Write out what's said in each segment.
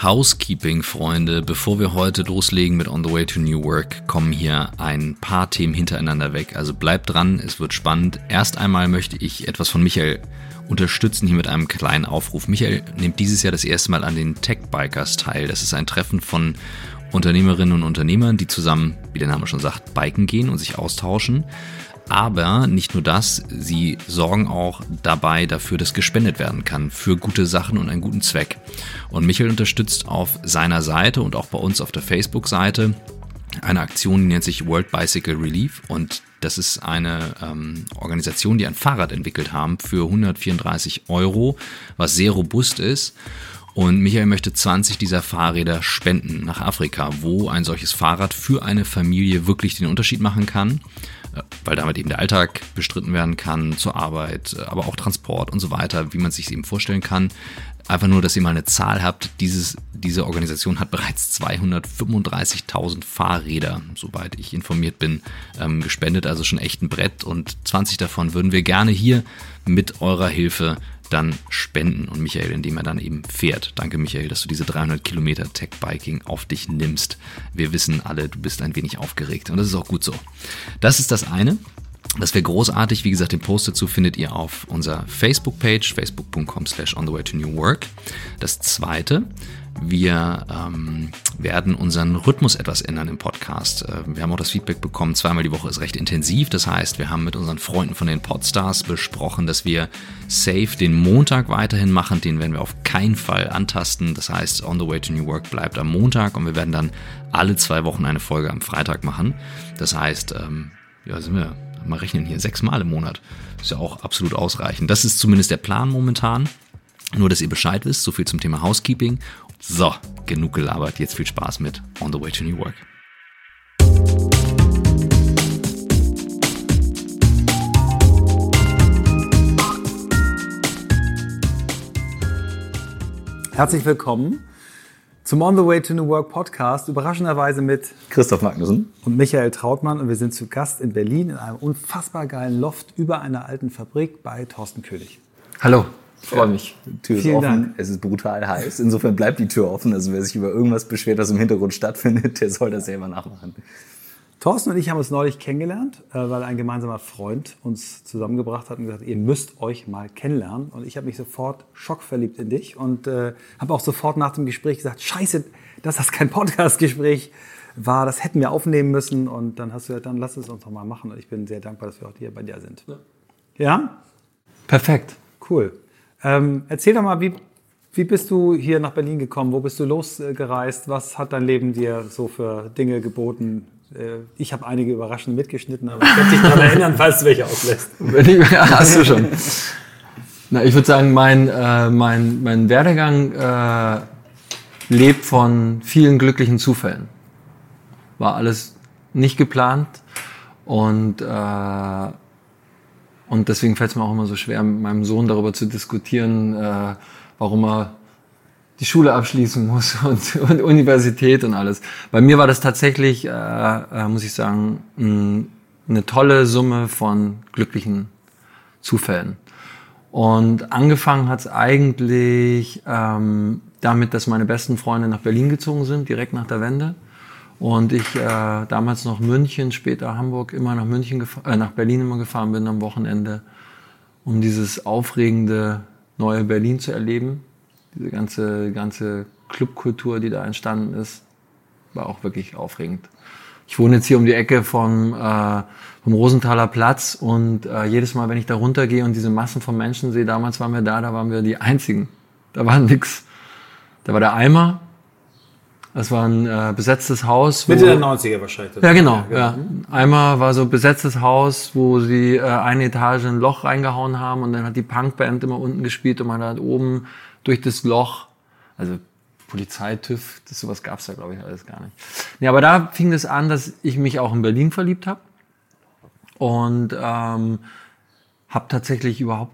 Housekeeping, Freunde. Bevor wir heute loslegen mit On the Way to New Work, kommen hier ein paar Themen hintereinander weg. Also bleibt dran, es wird spannend. Erst einmal möchte ich etwas von Michael unterstützen hier mit einem kleinen Aufruf. Michael nimmt dieses Jahr das erste Mal an den Tech Bikers teil. Das ist ein Treffen von Unternehmerinnen und Unternehmern, die zusammen, wie der Name schon sagt, biken gehen und sich austauschen. Aber nicht nur das, sie sorgen auch dabei dafür, dass gespendet werden kann für gute Sachen und einen guten Zweck. Und Michael unterstützt auf seiner Seite und auch bei uns auf der Facebook-Seite eine Aktion, die nennt sich World Bicycle Relief und das ist eine ähm, Organisation, die ein Fahrrad entwickelt haben für 134 Euro, was sehr robust ist. Und Michael möchte 20 dieser Fahrräder spenden nach Afrika, wo ein solches Fahrrad für eine Familie wirklich den Unterschied machen kann weil damit eben der Alltag bestritten werden kann zur Arbeit, aber auch Transport und so weiter, wie man sich eben vorstellen kann. Einfach nur, dass ihr mal eine Zahl habt. Dieses, diese Organisation hat bereits 235.000 Fahrräder, soweit ich informiert bin, ähm, gespendet. Also schon echt ein Brett. Und 20 davon würden wir gerne hier mit eurer Hilfe dann spenden und Michael, indem er dann eben fährt. Danke Michael, dass du diese 300 Kilometer Tech Biking auf dich nimmst. Wir wissen alle, du bist ein wenig aufgeregt und das ist auch gut so. Das ist das eine. Das wäre großartig. Wie gesagt, den Post dazu findet ihr auf unserer Facebook-Page, facebook.com slash on the way to new work. Das zweite, wir ähm, werden unseren Rhythmus etwas ändern im Podcast. Äh, wir haben auch das Feedback bekommen, zweimal die Woche ist recht intensiv. Das heißt, wir haben mit unseren Freunden von den Podstars besprochen, dass wir safe den Montag weiterhin machen. Den werden wir auf keinen Fall antasten. Das heißt, On the Way to New Work bleibt am Montag und wir werden dann alle zwei Wochen eine Folge am Freitag machen. Das heißt, ähm, ja, sind wir mal rechnen hier, sechsmal im Monat. Ist ja auch absolut ausreichend. Das ist zumindest der Plan momentan. Nur, dass ihr Bescheid wisst, so viel zum Thema Housekeeping. So, genug gelabert. Jetzt viel Spaß mit On the Way to New Work. Herzlich willkommen zum On the Way to New Work Podcast. Überraschenderweise mit Christoph Magnussen und Michael Trautmann. Und wir sind zu Gast in Berlin in einem unfassbar geilen Loft über einer alten Fabrik bei Thorsten König. Hallo. Ich freue mich. Die Tür Vielen ist offen. Dank. Es ist brutal heiß. Insofern bleibt die Tür offen. Also wer sich über irgendwas beschwert, was im Hintergrund stattfindet, der soll das selber nachmachen. Thorsten und ich haben uns neulich kennengelernt, äh, weil ein gemeinsamer Freund uns zusammengebracht hat und gesagt, ihr müsst euch mal kennenlernen. Und ich habe mich sofort schockverliebt in dich und äh, habe auch sofort nach dem Gespräch gesagt, scheiße, dass das kein Podcast-Gespräch war, das hätten wir aufnehmen müssen. Und dann hast du gesagt, dann lass es uns doch mal machen. Und ich bin sehr dankbar, dass wir heute hier bei dir sind. Ja? ja? Perfekt. Cool. Ähm, erzähl doch mal, wie, wie bist du hier nach Berlin gekommen? Wo bist du losgereist? Was hat dein Leben dir so für Dinge geboten? Äh, ich habe einige überraschend mitgeschnitten, aber ich werde dich daran erinnern, falls du welche auslässt. Hast du schon. Na, ich würde sagen, mein, äh, mein, mein Werdegang äh, lebt von vielen glücklichen Zufällen. War alles nicht geplant und äh, und deswegen fällt es mir auch immer so schwer, mit meinem Sohn darüber zu diskutieren, äh, warum er die Schule abschließen muss und, und, Universität und alles. Bei mir war das tatsächlich, äh, äh, muss ich sagen, mh, eine tolle Summe von glücklichen Zufällen. Und angefangen hat es eigentlich ähm, damit, dass meine besten Freunde nach Berlin gezogen sind, direkt nach der Wende. Und ich äh, damals noch München, später Hamburg, immer nach München, äh, nach Berlin immer gefahren bin am Wochenende, um dieses aufregende neue Berlin zu erleben. Diese ganze, ganze Clubkultur, die da entstanden ist, war auch wirklich aufregend. Ich wohne jetzt hier um die Ecke vom, äh, vom Rosenthaler Platz und äh, jedes Mal, wenn ich da runtergehe und diese Massen von Menschen sehe, damals waren wir da, da waren wir die Einzigen. Da war nix. Da war der Eimer, das war ein äh, besetztes Haus. Mitte der 90er wahrscheinlich. Ja, genau. Ja, ja. Einmal war so ein besetztes Haus, wo sie äh, eine Etage ein Loch reingehauen haben und dann hat die Punkband immer unten gespielt und man hat oben durch das Loch, also Polizei, TÜV, das sowas gab's da glaube ich alles gar nicht. Nee, aber da fing es das an, dass ich mich auch in Berlin verliebt habe und ähm, habe tatsächlich überhaupt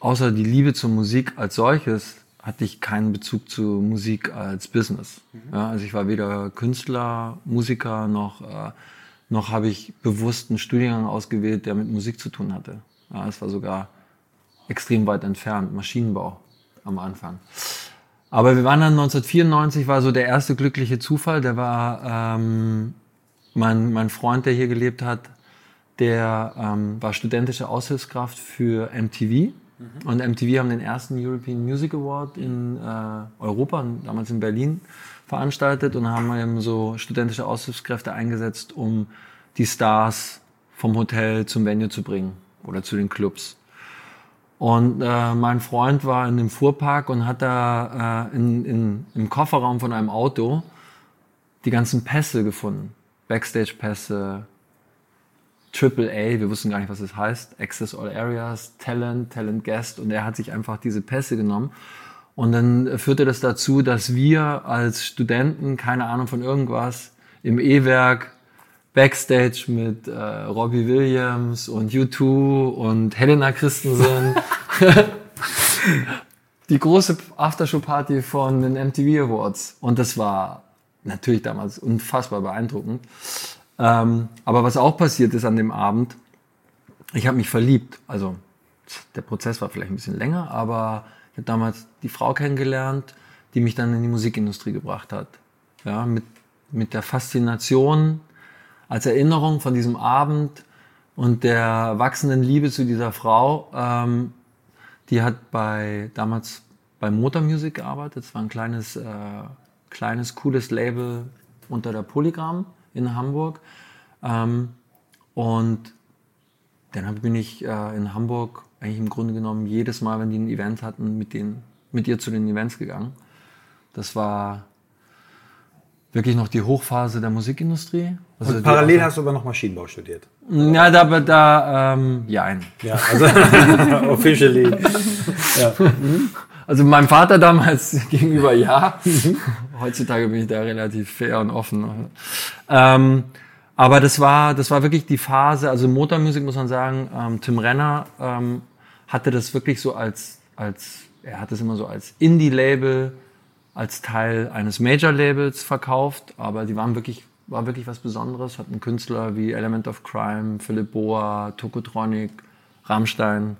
außer die Liebe zur Musik als solches hatte ich keinen Bezug zu Musik als Business. Mhm. Ja, also ich war weder Künstler, Musiker, noch, äh, noch habe ich bewusst einen Studiengang ausgewählt, der mit Musik zu tun hatte. Ja, es war sogar extrem weit entfernt, Maschinenbau am Anfang. Aber wir waren dann 1994, war so der erste glückliche Zufall. Der war ähm, mein, mein Freund, der hier gelebt hat, der ähm, war studentische Aushilfskraft für MTV. Mhm. Und MTV haben den ersten European Music Award in äh, Europa, damals in Berlin, veranstaltet und haben eben so studentische Aushilfskräfte eingesetzt, um die Stars vom Hotel zum Venue zu bringen oder zu den Clubs. Und äh, mein Freund war in dem Fuhrpark und hat da äh, in, in, im Kofferraum von einem Auto die ganzen Pässe gefunden. Backstage-Pässe, Triple A, wir wussten gar nicht, was das heißt, Access All Areas, Talent, Talent Guest und er hat sich einfach diese Pässe genommen und dann führte das dazu, dass wir als Studenten, keine Ahnung von irgendwas, im E-Werk Backstage mit äh, Robbie Williams und U2 und Helena Christensen die große Aftershow-Party von den MTV Awards und das war natürlich damals unfassbar beeindruckend. Ähm, aber was auch passiert ist an dem Abend, ich habe mich verliebt. Also der Prozess war vielleicht ein bisschen länger, aber ich habe damals die Frau kennengelernt, die mich dann in die Musikindustrie gebracht hat. Ja, mit, mit der Faszination als Erinnerung von diesem Abend und der wachsenden Liebe zu dieser Frau. Ähm, die hat bei damals bei Motor Music gearbeitet. Es war ein kleines, äh, kleines, cooles Label unter der Polygram in Hamburg. Ähm, und dann bin ich äh, in Hamburg eigentlich im Grunde genommen jedes Mal, wenn die ein Event hatten, mit, denen, mit ihr zu den Events gegangen. Das war wirklich noch die Hochphase der Musikindustrie. Also und parallel hast du aber noch Maschinenbau studiert? Ja, da, da ähm, ja, ein. Ja, also officially. ja. Also meinem Vater damals gegenüber ja. Heutzutage bin ich da relativ fair und offen. Ähm, aber das war, das war wirklich die Phase, also Motormusik muss man sagen, ähm, Tim Renner ähm, hatte das wirklich so als, als, er hat es immer so als Indie-Label, als Teil eines Major-Labels verkauft, aber die waren wirklich, war wirklich was Besonderes, hatten Künstler wie Element of Crime, Philipp Boa, Tokotronic, Rammstein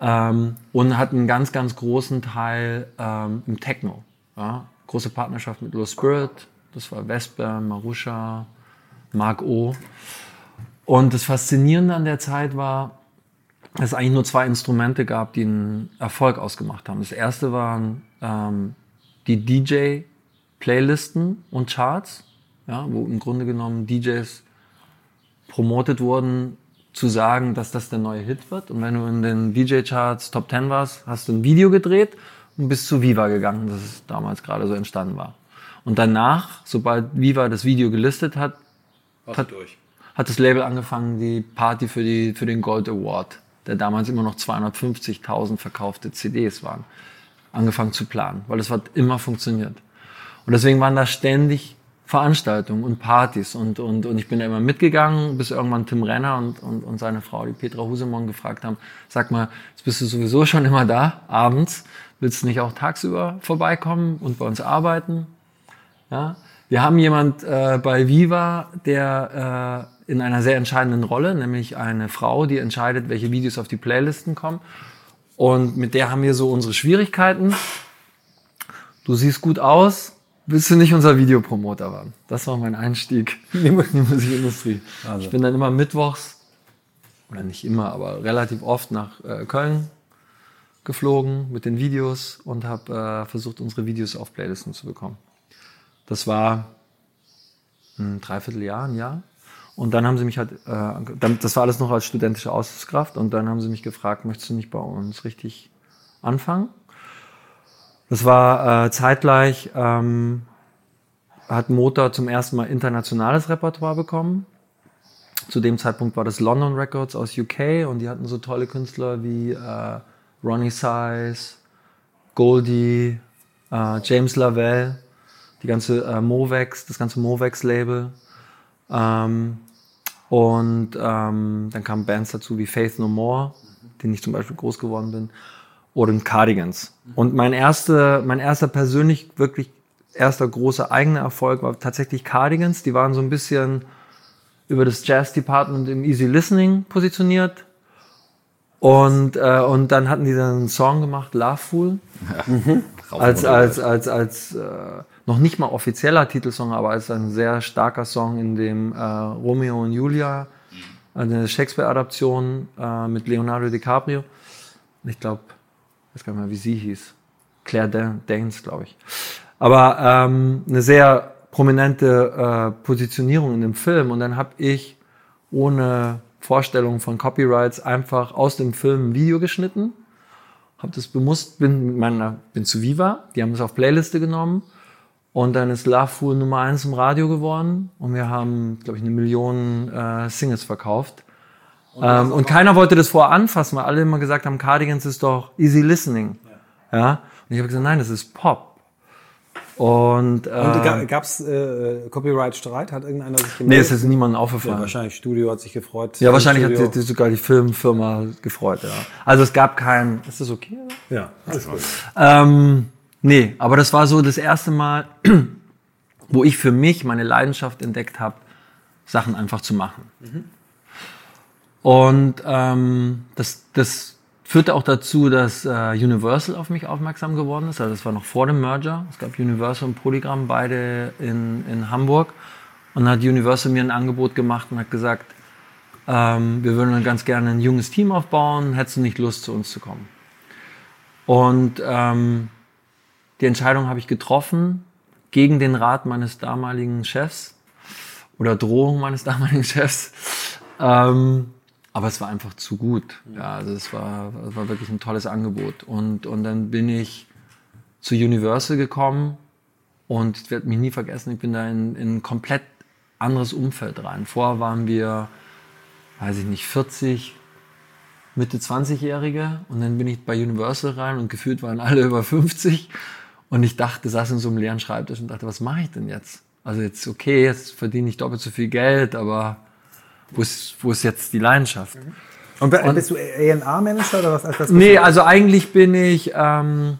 ähm, und hatten einen ganz, ganz großen Teil ähm, im Techno. Ja? Große Partnerschaft mit Low Spirit, das war Vesper, Marusha, Mark O. Und das Faszinierende an der Zeit war, dass es eigentlich nur zwei Instrumente gab, die einen Erfolg ausgemacht haben. Das erste waren ähm, die DJ-Playlisten und Charts, ja, wo im Grunde genommen DJs promotet wurden, zu sagen, dass das der neue Hit wird. Und wenn du in den DJ-Charts Top 10 warst, hast du ein Video gedreht und bist zu Viva gegangen, das damals gerade so entstanden war. Und danach, sobald Viva das Video gelistet hat, hat, hat, das Label angefangen, die Party für, die, für den Gold Award, der damals immer noch 250.000 verkaufte CDs waren, angefangen zu planen, weil das hat immer funktioniert. Und deswegen waren da ständig Veranstaltungen und Partys und, und, und ich bin da immer mitgegangen, bis irgendwann Tim Renner und, und, und seine Frau, die Petra Husemon, gefragt haben, sag mal, jetzt bist du sowieso schon immer da, abends, willst du nicht auch tagsüber vorbeikommen und bei uns arbeiten? Ja, wir haben jemand äh, bei Viva, der äh, in einer sehr entscheidenden Rolle, nämlich eine Frau, die entscheidet, welche Videos auf die Playlisten kommen. Und mit der haben wir so unsere Schwierigkeiten. Du siehst gut aus, willst du nicht unser Videopromoter werden? Das war mein Einstieg in die Musikindustrie. Also. Ich bin dann immer mittwochs, oder nicht immer, aber relativ oft nach äh, Köln geflogen mit den Videos und habe äh, versucht, unsere Videos auf Playlisten zu bekommen. Das war ein Dreivierteljahr, ein Jahr. Und dann haben sie mich halt, äh, das war alles noch als studentische Aushilfskraft, und dann haben sie mich gefragt, möchtest du nicht bei uns richtig anfangen? Das war äh, zeitgleich, ähm, hat Motor zum ersten Mal internationales Repertoire bekommen. Zu dem Zeitpunkt war das London Records aus UK und die hatten so tolle Künstler wie äh, Ronnie Size, Goldie, äh, James Lavelle die ganze äh, Movex, das ganze Movex-Label. Ähm, und ähm, dann kamen Bands dazu wie Faith No More, den ich zum Beispiel groß geworden bin, oder Cardigans. Und mein erster, mein erster persönlich wirklich erster großer eigener Erfolg war tatsächlich Cardigans. Die waren so ein bisschen über das Jazz Department im Easy Listening positioniert. Und, äh, und dann hatten die dann einen Song gemacht, Loveful. Mhm. als, als, als, als, äh, noch nicht mal offizieller Titelsong, aber als ein sehr starker Song, in dem äh, Romeo und Julia, eine Shakespeare-Adaption äh, mit Leonardo DiCaprio. Ich glaube, ich weiß gar nicht mehr, wie sie hieß. Claire Danes, glaube ich. Aber ähm, eine sehr prominente äh, Positionierung in dem Film. Und dann habe ich ohne Vorstellung von Copyrights einfach aus dem Film ein Video geschnitten, habe das bewusst, bin mit meiner, bin zu Viva, die haben es auf Playliste genommen und dann ist Love Fool Nummer eins im Radio geworden und wir haben, glaube ich, eine Million äh, Singles verkauft. Und, ähm, und keiner wollte das vorher anfassen, weil alle immer gesagt haben, Cardigans ist doch easy listening. Ja. ja? Und ich habe gesagt, nein, das ist Pop. Und, äh, und gab es äh, Copyright-Streit? Hat irgendeiner sich gemeldet? Nee, es ist niemandem aufgefallen. Ja, wahrscheinlich Studio hat sich gefreut. Ja, wahrscheinlich Studio. hat sich sogar die Filmfirma gefreut, ja. Also es gab kein... Ist das okay? Ja, alles gut. Ähm, nee, aber das war so das erste Mal, wo ich für mich meine Leidenschaft entdeckt habe, Sachen einfach zu machen. Mhm. Und ähm, das, das führte auch dazu, dass äh, Universal auf mich aufmerksam geworden ist. Also das war noch vor dem Merger. Es gab Universal und Polygram beide in, in Hamburg. Und dann hat Universal mir ein Angebot gemacht und hat gesagt, ähm, wir würden ganz gerne ein junges Team aufbauen. Hättest du nicht Lust, zu uns zu kommen? Und ähm, die Entscheidung habe ich getroffen gegen den Rat meines damaligen Chefs oder Drohung meines damaligen Chefs. Ähm, aber es war einfach zu gut. Ja, also es war, es war wirklich ein tolles Angebot. Und, und dann bin ich zu Universal gekommen und ich werde mich nie vergessen, ich bin da in, in ein komplett anderes Umfeld rein. Vorher waren wir, weiß ich nicht, 40, Mitte 20-Jährige und dann bin ich bei Universal rein und gefühlt waren alle über 50 und ich dachte, saß in so einem leeren Schreibtisch und dachte, was mache ich denn jetzt? Also jetzt, okay, jetzt verdiene ich doppelt so viel Geld, aber wo ist, wo ist jetzt die Leidenschaft? Mhm. Und, und bist du A&R-Manager oder was? Als das nee, also eigentlich bin ich, ähm,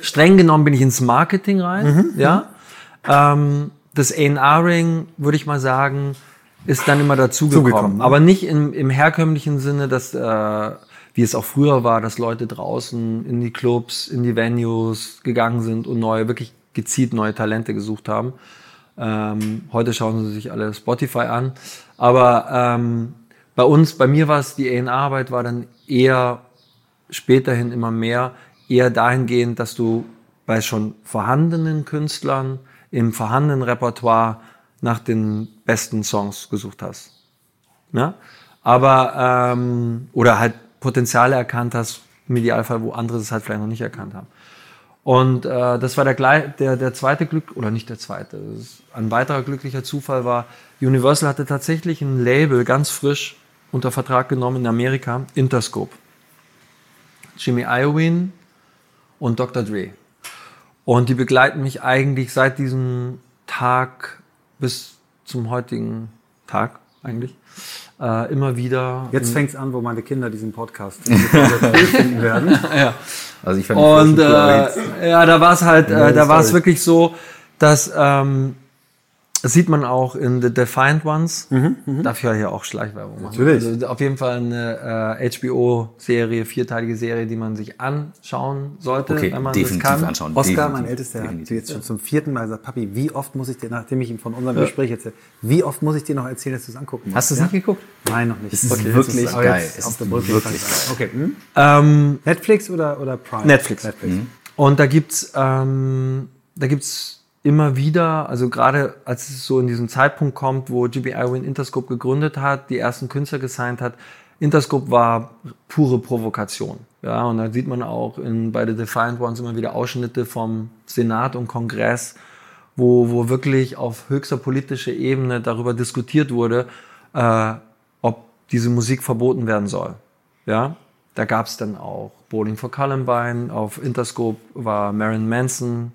streng genommen bin ich ins Marketing rein, mhm. ja. Ähm, das A&R-Ring, würde ich mal sagen, ist dann immer dazugekommen. Ne? Aber nicht im, im herkömmlichen Sinne, dass, äh, wie es auch früher war, dass Leute draußen in die Clubs, in die Venues gegangen sind und neue, wirklich gezielt neue Talente gesucht haben. Ähm, heute schauen sie sich alle Spotify an. Aber ähm, bei uns, bei mir war es, die A&R-Arbeit war dann eher späterhin immer mehr, eher dahingehend, dass du bei schon vorhandenen Künstlern im vorhandenen Repertoire nach den besten Songs gesucht hast. Ja? Aber, ähm, oder halt Potenziale erkannt hast, im Idealfall, wo andere es halt vielleicht noch nicht erkannt haben. Und äh, das war der, der, der zweite Glück, oder nicht der zweite, ein weiterer glücklicher Zufall war, Universal hatte tatsächlich ein Label ganz frisch unter Vertrag genommen in Amerika, Interscope. Jimmy Iovine und Dr. Dre. Und die begleiten mich eigentlich seit diesem Tag bis zum heutigen Tag eigentlich äh, immer wieder. Jetzt fängt es an, wo meine Kinder diesen Podcast finden werden. ja. Also ich fand Und äh, ja, da war es halt, äh, da war es wirklich so, dass ähm, das sieht man auch in The Defiant Ones. Mhm, mh. Darf ich ja hier auch Schleichwerbung machen. Natürlich. Also auf jeden Fall eine äh, HBO-Serie, vierteilige Serie, die man sich anschauen sollte, okay, wenn man definitiv das kann. Anschauen. Oscar, definitiv. mein Ältester, hat jetzt schon zum vierten Mal gesagt, Papi, wie oft muss ich dir, nachdem ich ihm von unserem ja. Gespräch erzähle, wie oft muss ich dir noch erzählen, dass du es angucken musst? Hast du es ja? nicht geguckt? Nein, noch nicht. Es ist okay, wirklich ist geil. Es ist wirklich geil. Okay. Hm? Ähm, Netflix oder, oder Prime? Netflix. Netflix. Mhm. Und da gibt's, ähm, da gibt's immer wieder, also gerade als es so in diesen Zeitpunkt kommt, wo GB Irwin Interscope gegründet hat, die ersten Künstler gesigned hat, Interscope war pure Provokation. Ja, und da sieht man auch in, bei The Defiant Ones immer wieder Ausschnitte vom Senat und Kongress, wo, wo wirklich auf höchster politischer Ebene darüber diskutiert wurde, äh, ob diese Musik verboten werden soll. Ja, da gab es dann auch Bowling for Columbine, auf Interscope war Marilyn Manson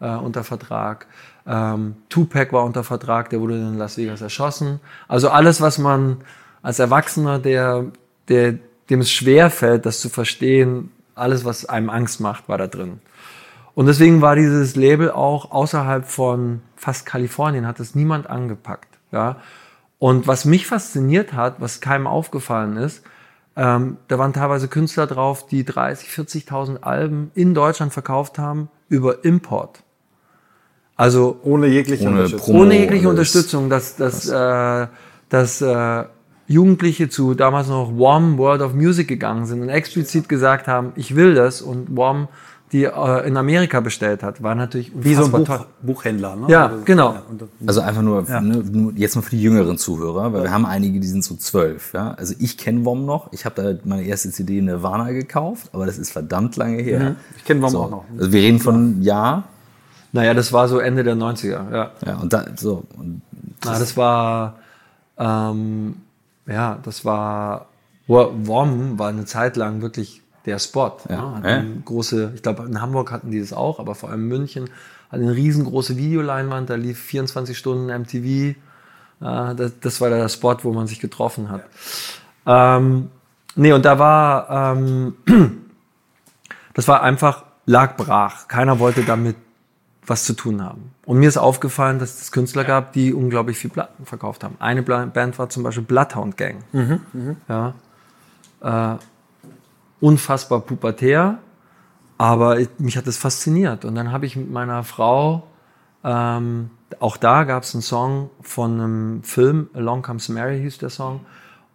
äh, unter Vertrag. Ähm, Tupac war unter Vertrag, der wurde in Las Vegas erschossen. Also alles, was man als Erwachsener, der, der, dem es schwer fällt, das zu verstehen, alles, was einem Angst macht, war da drin. Und deswegen war dieses Label auch außerhalb von fast Kalifornien, hat es niemand angepackt. Ja? Und was mich fasziniert hat, was keinem aufgefallen ist, Ähm, da waren teilweise Künstler drauf, die 30, 40.000 Alben in Deutschland verkauft haben über Import. Also ohne jegliche Ohne Unterstützung. Promo. ohne jegliche. Unterstützung, dass, dass, äh, dass äh, Jugendliche zu damals noch WOM, World of Music gegangen sind und explizit gesagt haben, ich will das und WOM die äh, in Amerika bestellt hat, war natürlich Wie so ein Buch, toll. Buchhändler, ne? Ja, genau. und, Also einfach nur, Ja. ne, nur jetzt mal für die jüngeren Zuhörer, weil wir haben einige, die sind so zwölf. Ja? Also ich kenne WOM noch. Ich habe da meine erste CD Nirvana gekauft, aber das ist verdammt lange her. Ich kenn WOM so. auch noch. Also wir reden von ja, Naja, das war so Ende der 90er, ja. ja und da so und Na, das war, ähm, ja, das war, WOM war eine Zeit lang wirklich der Spot. Ja. Ja. Ja. Hatten Große, ich glaube, in Hamburg hatten die das auch, aber vor allem München hatte eine riesengroße Videoleinwand, da lief 24 Stunden MTV. Äh, das, das war der Spot, wo man sich getroffen hat. Ähm, nee, und da war, ähm, das war einfach, lag brach. Keiner wollte damit was zu tun haben. Und mir ist aufgefallen, dass es Künstler gab, die unglaublich viel Platten verkauft haben. Eine Band war zum Beispiel Bloodhound Gang. Ja. Äh, unfassbar pubertär, aber ich, mich hat das fasziniert. Und dann habe ich mit meiner Frau, ähm, auch da gab es einen Song von einem Film, Along Comes Mary hieß der Song.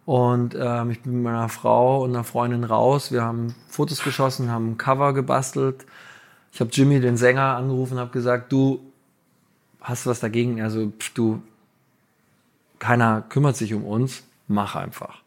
Und ähm, ich bin mit meiner Frau und einer Freundin raus. Wir haben Fotos geschossen, haben ein Cover gebastelt. Ich habe Jimmy, den Sänger, angerufen und habe gesagt, du hast was dagegen? Also pff, du, keiner kümmert sich um uns, mach einfach.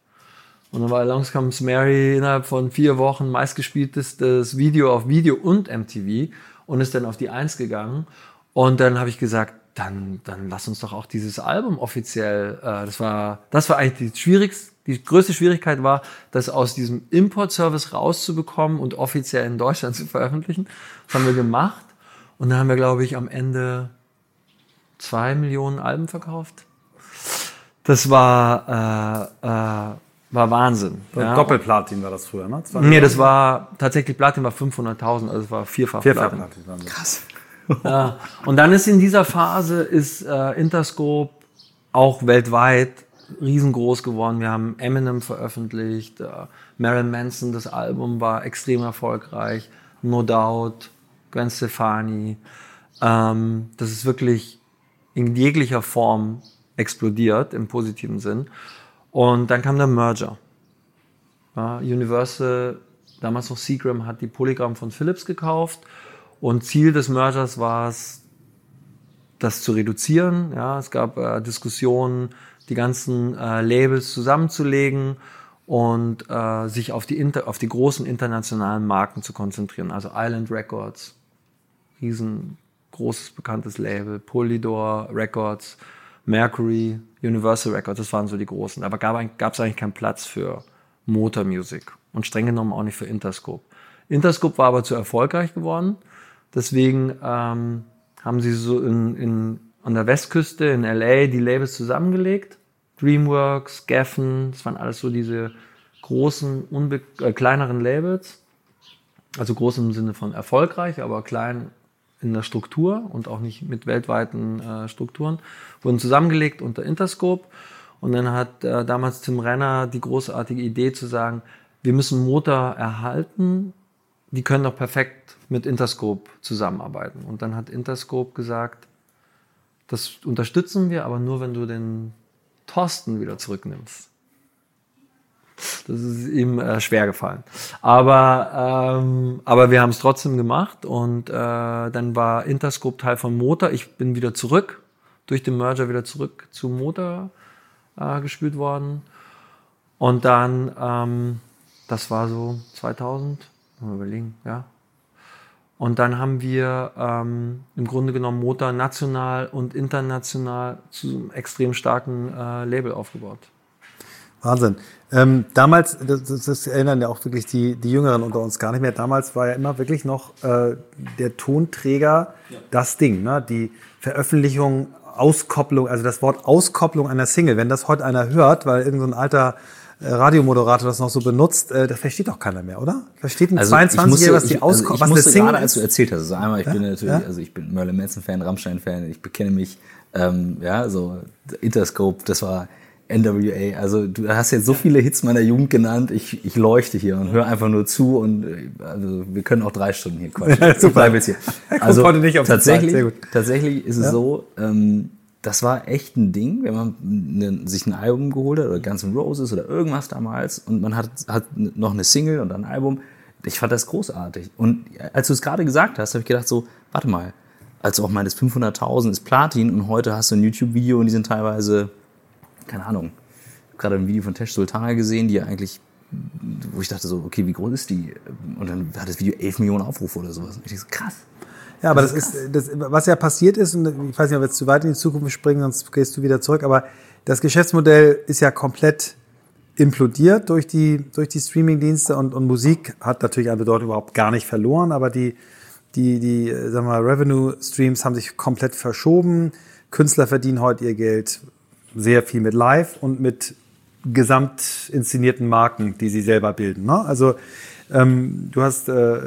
Und dann war Along Comes Mary innerhalb von vier Wochen meistgespieltestes Video auf Video und MTV und ist dann auf die Eins gegangen. Und dann habe ich gesagt, dann, dann lass uns doch auch dieses Album offiziell, äh, das war, das war eigentlich die schwierigste, die größte Schwierigkeit war, das aus diesem Import-Service rauszubekommen und offiziell in Deutschland zu veröffentlichen. Das haben wir gemacht. Und dann haben wir, glaube ich, am Ende zwei Millionen Alben verkauft. Das war, äh, äh, war Wahnsinn. Ja. Doppelplatin war das früher, ne? Zwei Nee, das war tatsächlich Platin war 500.000, also es war vierfach, Vierfach Platin. Platin. krass. Ja. Und dann ist in dieser Phase ist äh, Interscope auch weltweit riesengroß geworden. Wir haben Eminem veröffentlicht, äh, Marilyn Manson, das Album war extrem erfolgreich, No Doubt, Gwen Stefani. Ähm, das ist wirklich in jeglicher Form explodiert im positiven Sinn. Und dann kam der Merger. Ja, Universal, damals noch Seagram, hat die Polygram von Philips gekauft. Und Ziel des Mergers war es, das zu reduzieren. Ja, es gab äh, Diskussionen, die ganzen äh, Labels zusammenzulegen und äh, sich auf die, inter auf die großen internationalen Marken zu konzentrieren. Also Island Records, riesengroßes bekanntes Label, Polydor Records, Mercury, Universal Records, das waren so die großen. Aber gab es eigentlich keinen Platz für Motor Music und streng genommen auch nicht für Interscope. Interscope war aber zu erfolgreich geworden. Deswegen ähm, haben sie so in, in, an der Westküste in LA die Labels zusammengelegt. DreamWorks, Geffen, das waren alles so diese großen, äh, kleineren Labels. Also groß im Sinne von erfolgreich, aber klein in der Struktur und auch nicht mit weltweiten äh, Strukturen. Wurden zusammengelegt unter Interscope. Und dann hat äh, damals Tim Renner die großartige Idee zu sagen, wir müssen Motor erhalten, die können doch perfekt mit Interscope zusammenarbeiten. Und dann hat Interscope gesagt, das unterstützen wir, aber nur wenn du den Thorsten wieder zurücknimmst. Das ist ihm äh, schwer gefallen. Aber, ähm, aber wir haben es trotzdem gemacht und äh, dann war Interscope Teil von Motor. Ich bin wieder zurück, durch den Merger wieder zurück zu Motor äh, gespielt worden. Und dann, ähm, das war so 2000, mal überlegen, ja. Und dann haben wir ähm, im Grunde genommen Motor national und international zu einem extrem starken äh, Label aufgebaut. Wahnsinn. Ähm, damals, das, das, erinnern ja auch wirklich die, die Jüngeren unter uns gar nicht mehr. Damals war ja immer wirklich noch äh, der Tonträger das Ding, ne? Die Veröffentlichung, Auskopplung, also das Wort Auskopplung einer Single. Wenn das heute einer hört, weil irgendein so ein alter Radiomoderator das noch so benutzt, äh, das versteht doch keiner mehr, oder? Versteht ein Also ich 22-Jähriger, musste, was die ich, also was eine Single gerade, als du erzählt hast, also einmal, ich bin natürlich, Ja? also ich bin Merlin Manson-Fan, Rammstein-Fan, ich bekenne mich, ähm, ja, so Interscope, das war, NWA. Also du hast jetzt so viele Hits meiner Jugend genannt. Ich, ich leuchte hier und höre einfach nur zu und äh, also wir können auch drei Stunden hier quatschen. Ja, super. Ich bleib jetzt hier. Also tatsächlich, tatsächlich ist es Ja. so. Ähm, das war echt ein Ding, wenn man ne, sich ein Album geholt hat oder Guns N' Roses oder irgendwas damals und man hat, hat noch eine Single und ein Album. Ich fand das großartig. Und als du es gerade gesagt hast, habe ich gedacht so, warte mal, als du auch meintest, 500.000 ist Platin und heute hast du ein YouTube-Video und die sind teilweise, keine Ahnung, gerade ein Video von Tesh Sultana gesehen, die ja eigentlich, wo ich dachte so, okay, wie groß ist die? Und dann hat das Video 11 Millionen Aufrufe oder sowas. Und ich dachte so, krass. Ja, aber das ist, das, was ja passiert ist, und ich weiß nicht, ob wir jetzt zu weit in die Zukunft springen, sonst gehst du wieder zurück, aber das Geschäftsmodell ist ja komplett implodiert durch die, durch die Streamingdienste und, und Musik hat natürlich an Bedeutung überhaupt gar nicht verloren, aber die, die, die, sagen wir mal, Revenue Streams haben sich komplett verschoben. Künstler verdienen heute ihr Geld sehr viel mit Live und mit gesamt inszenierten Marken, die sie selber bilden. Ne? Also ähm, du hast äh,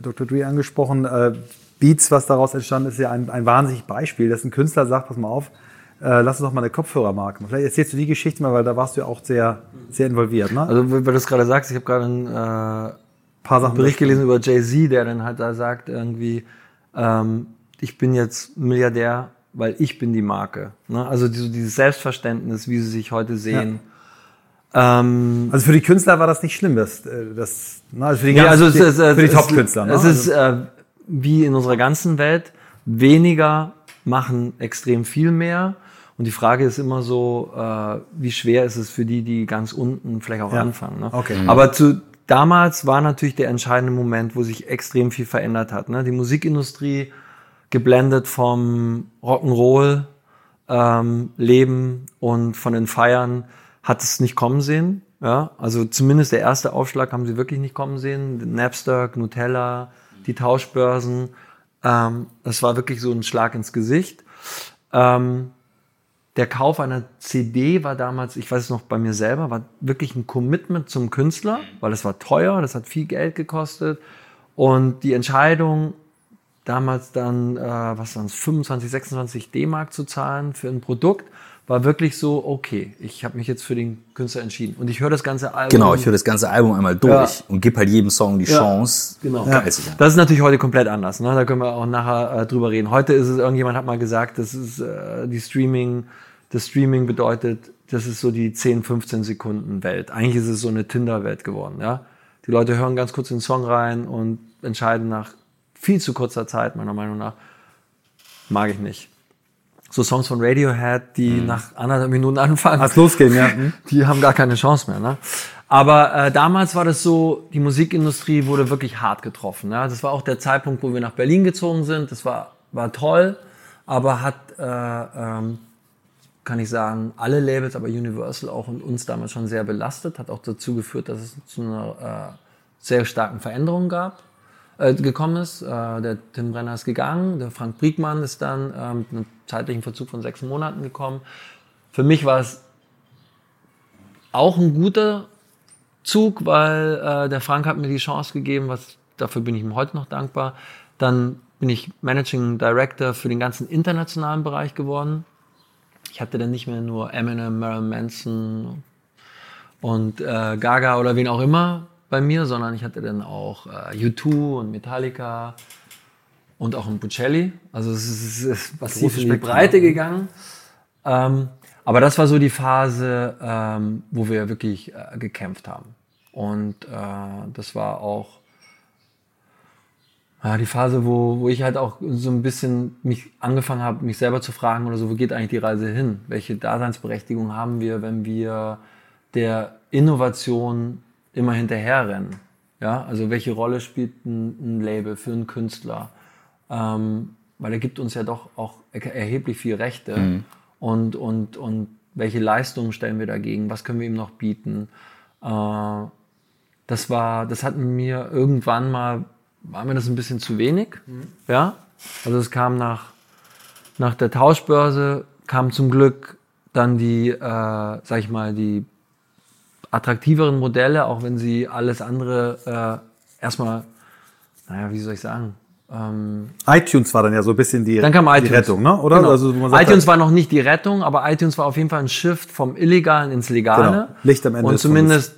Dr. Dre angesprochen, äh, Beats, was daraus entstanden ist, ist ja ein, ein wahnsinniges Beispiel, dass ein Künstler sagt, pass mal auf, äh, lass uns doch mal eine Kopfhörermarke machen. Vielleicht erzählst du die Geschichte mal, weil da warst du ja auch sehr, sehr involviert. Ne? Also, weil du es gerade sagst, ich habe gerade einen äh, paar Sachen Bericht gelesen über Jay-Z, der dann halt da sagt irgendwie, ähm, ich bin jetzt Milliardär, weil ich bin die Marke. Ne? Also die, so dieses Selbstverständnis, wie sie sich heute sehen. Ähm, Also für die Künstler war das nicht schlimm, das, äh, das ne? also für die, Nee, ganzen- also es ist, für die Top-Künstler. Ne? Es ist also, äh, wie in unserer ganzen Welt, weniger machen extrem viel mehr. Und die Frage ist immer so, äh, wie schwer ist es für die, die ganz unten vielleicht auch Ja. anfangen. Ne? Okay. Aber zu damals war natürlich der entscheidende Moment, wo sich extrem viel verändert hat. Ne? Die Musikindustrie geblendet vom Rock'n'Roll ähm, Leben und von den Feiern hat es nicht kommen sehen. Ja, also zumindest der erste Aufschlag haben sie wirklich nicht kommen sehen. Napster, Nutella, die Tauschbörsen. Ähm, das war wirklich so ein Schlag ins Gesicht. Ähm, der Kauf einer CD war damals, ich weiß es noch bei mir selber, war wirklich ein Commitment zum Künstler, weil es war teuer, das hat viel Geld gekostet. Und die Entscheidung, damals dann, äh, was waren es, 25, 26 D-Mark zu zahlen für ein Produkt, war wirklich so, okay, ich habe mich jetzt für den Künstler entschieden. Und ich höre das ganze Album. Genau, ich höre das ganze Album einmal durch Ja. und gebe halt jedem Song die Ja, Chance, genau. sein. Das ist natürlich heute komplett anders. Ne? Da können wir auch nachher äh, drüber reden. Heute ist es, irgendjemand hat mal gesagt, das ist äh, die Streaming, das Streaming bedeutet, das ist so die 10, 15 Sekunden Welt. Eigentlich ist es so eine Tinder-Welt geworden. Ja? Die Leute hören ganz kurz den Song rein und entscheiden nach viel zu kurzer Zeit, meiner Meinung nach, mag ich nicht. So Songs von Radiohead, die nach anderthalb Minuten anfangen. Als losgehen, ja. Die haben gar keine Chance mehr. Ne? Aber äh, damals war das so, die Musikindustrie wurde wirklich hart getroffen. Ja? Das war auch der Zeitpunkt, wo wir nach Berlin gezogen sind. Das war, war toll, aber hat, äh, ähm, kann ich sagen, alle Labels, aber Universal auch und uns damals schon sehr belastet. Hat auch dazu geführt, dass es zu einer äh, sehr starken Veränderung gab äh, gekommen ist. Äh, der Tim Brenner ist gegangen, der Frank Briegmann ist dann äh, mit einem zeitlichen Verzug von sechs Monaten gekommen. Für mich war es auch ein guter Zug, weil äh, der Frank hat mir die Chance gegeben, was dafür bin ich ihm heute noch dankbar. Dann bin ich Managing Director für den ganzen internationalen Bereich geworden. Ich hatte dann nicht mehr nur Eminem, Marilyn Manson und äh, Gaga oder wen auch immer bei mir, sondern ich hatte dann auch äh, U2 und Metallica und auch ein Bucelli. Also es ist, ist massiv in die Breite gegangen. Ähm, aber das war so die Phase, ähm, wo wir wirklich äh, gekämpft haben. Und äh, das war auch ja, die Phase, wo, wo ich halt auch so ein bisschen mich angefangen habe, mich selber zu fragen oder so, wo geht eigentlich die Reise hin? Welche Daseinsberechtigung haben wir, wenn wir der Innovation immer hinterherrennen? Ja, also welche Rolle spielt ein, ein Label für einen Künstler? Ähm, weil er gibt uns ja doch auch er- erheblich viel Rechte und, und, und welche Leistungen stellen wir dagegen? Was können wir ihm noch bieten? Äh, das war, das hat mir irgendwann mal, war mir das ein bisschen zu wenig. Ja, also es kam nach, nach der Tauschbörse, kam zum Glück dann die, äh, sag ich mal, die attraktiveren Modelle, auch wenn sie alles andere äh, erstmal, naja, wie soll ich sagen, Ähm, iTunes war dann ja so ein bisschen die, Dann kam die. Rettung, ne? oder? Genau. Also, sagt, iTunes war noch nicht die Rettung, aber iTunes war auf jeden Fall ein Shift vom Illegalen ins Legale. Genau. Licht am Ende Und des zumindest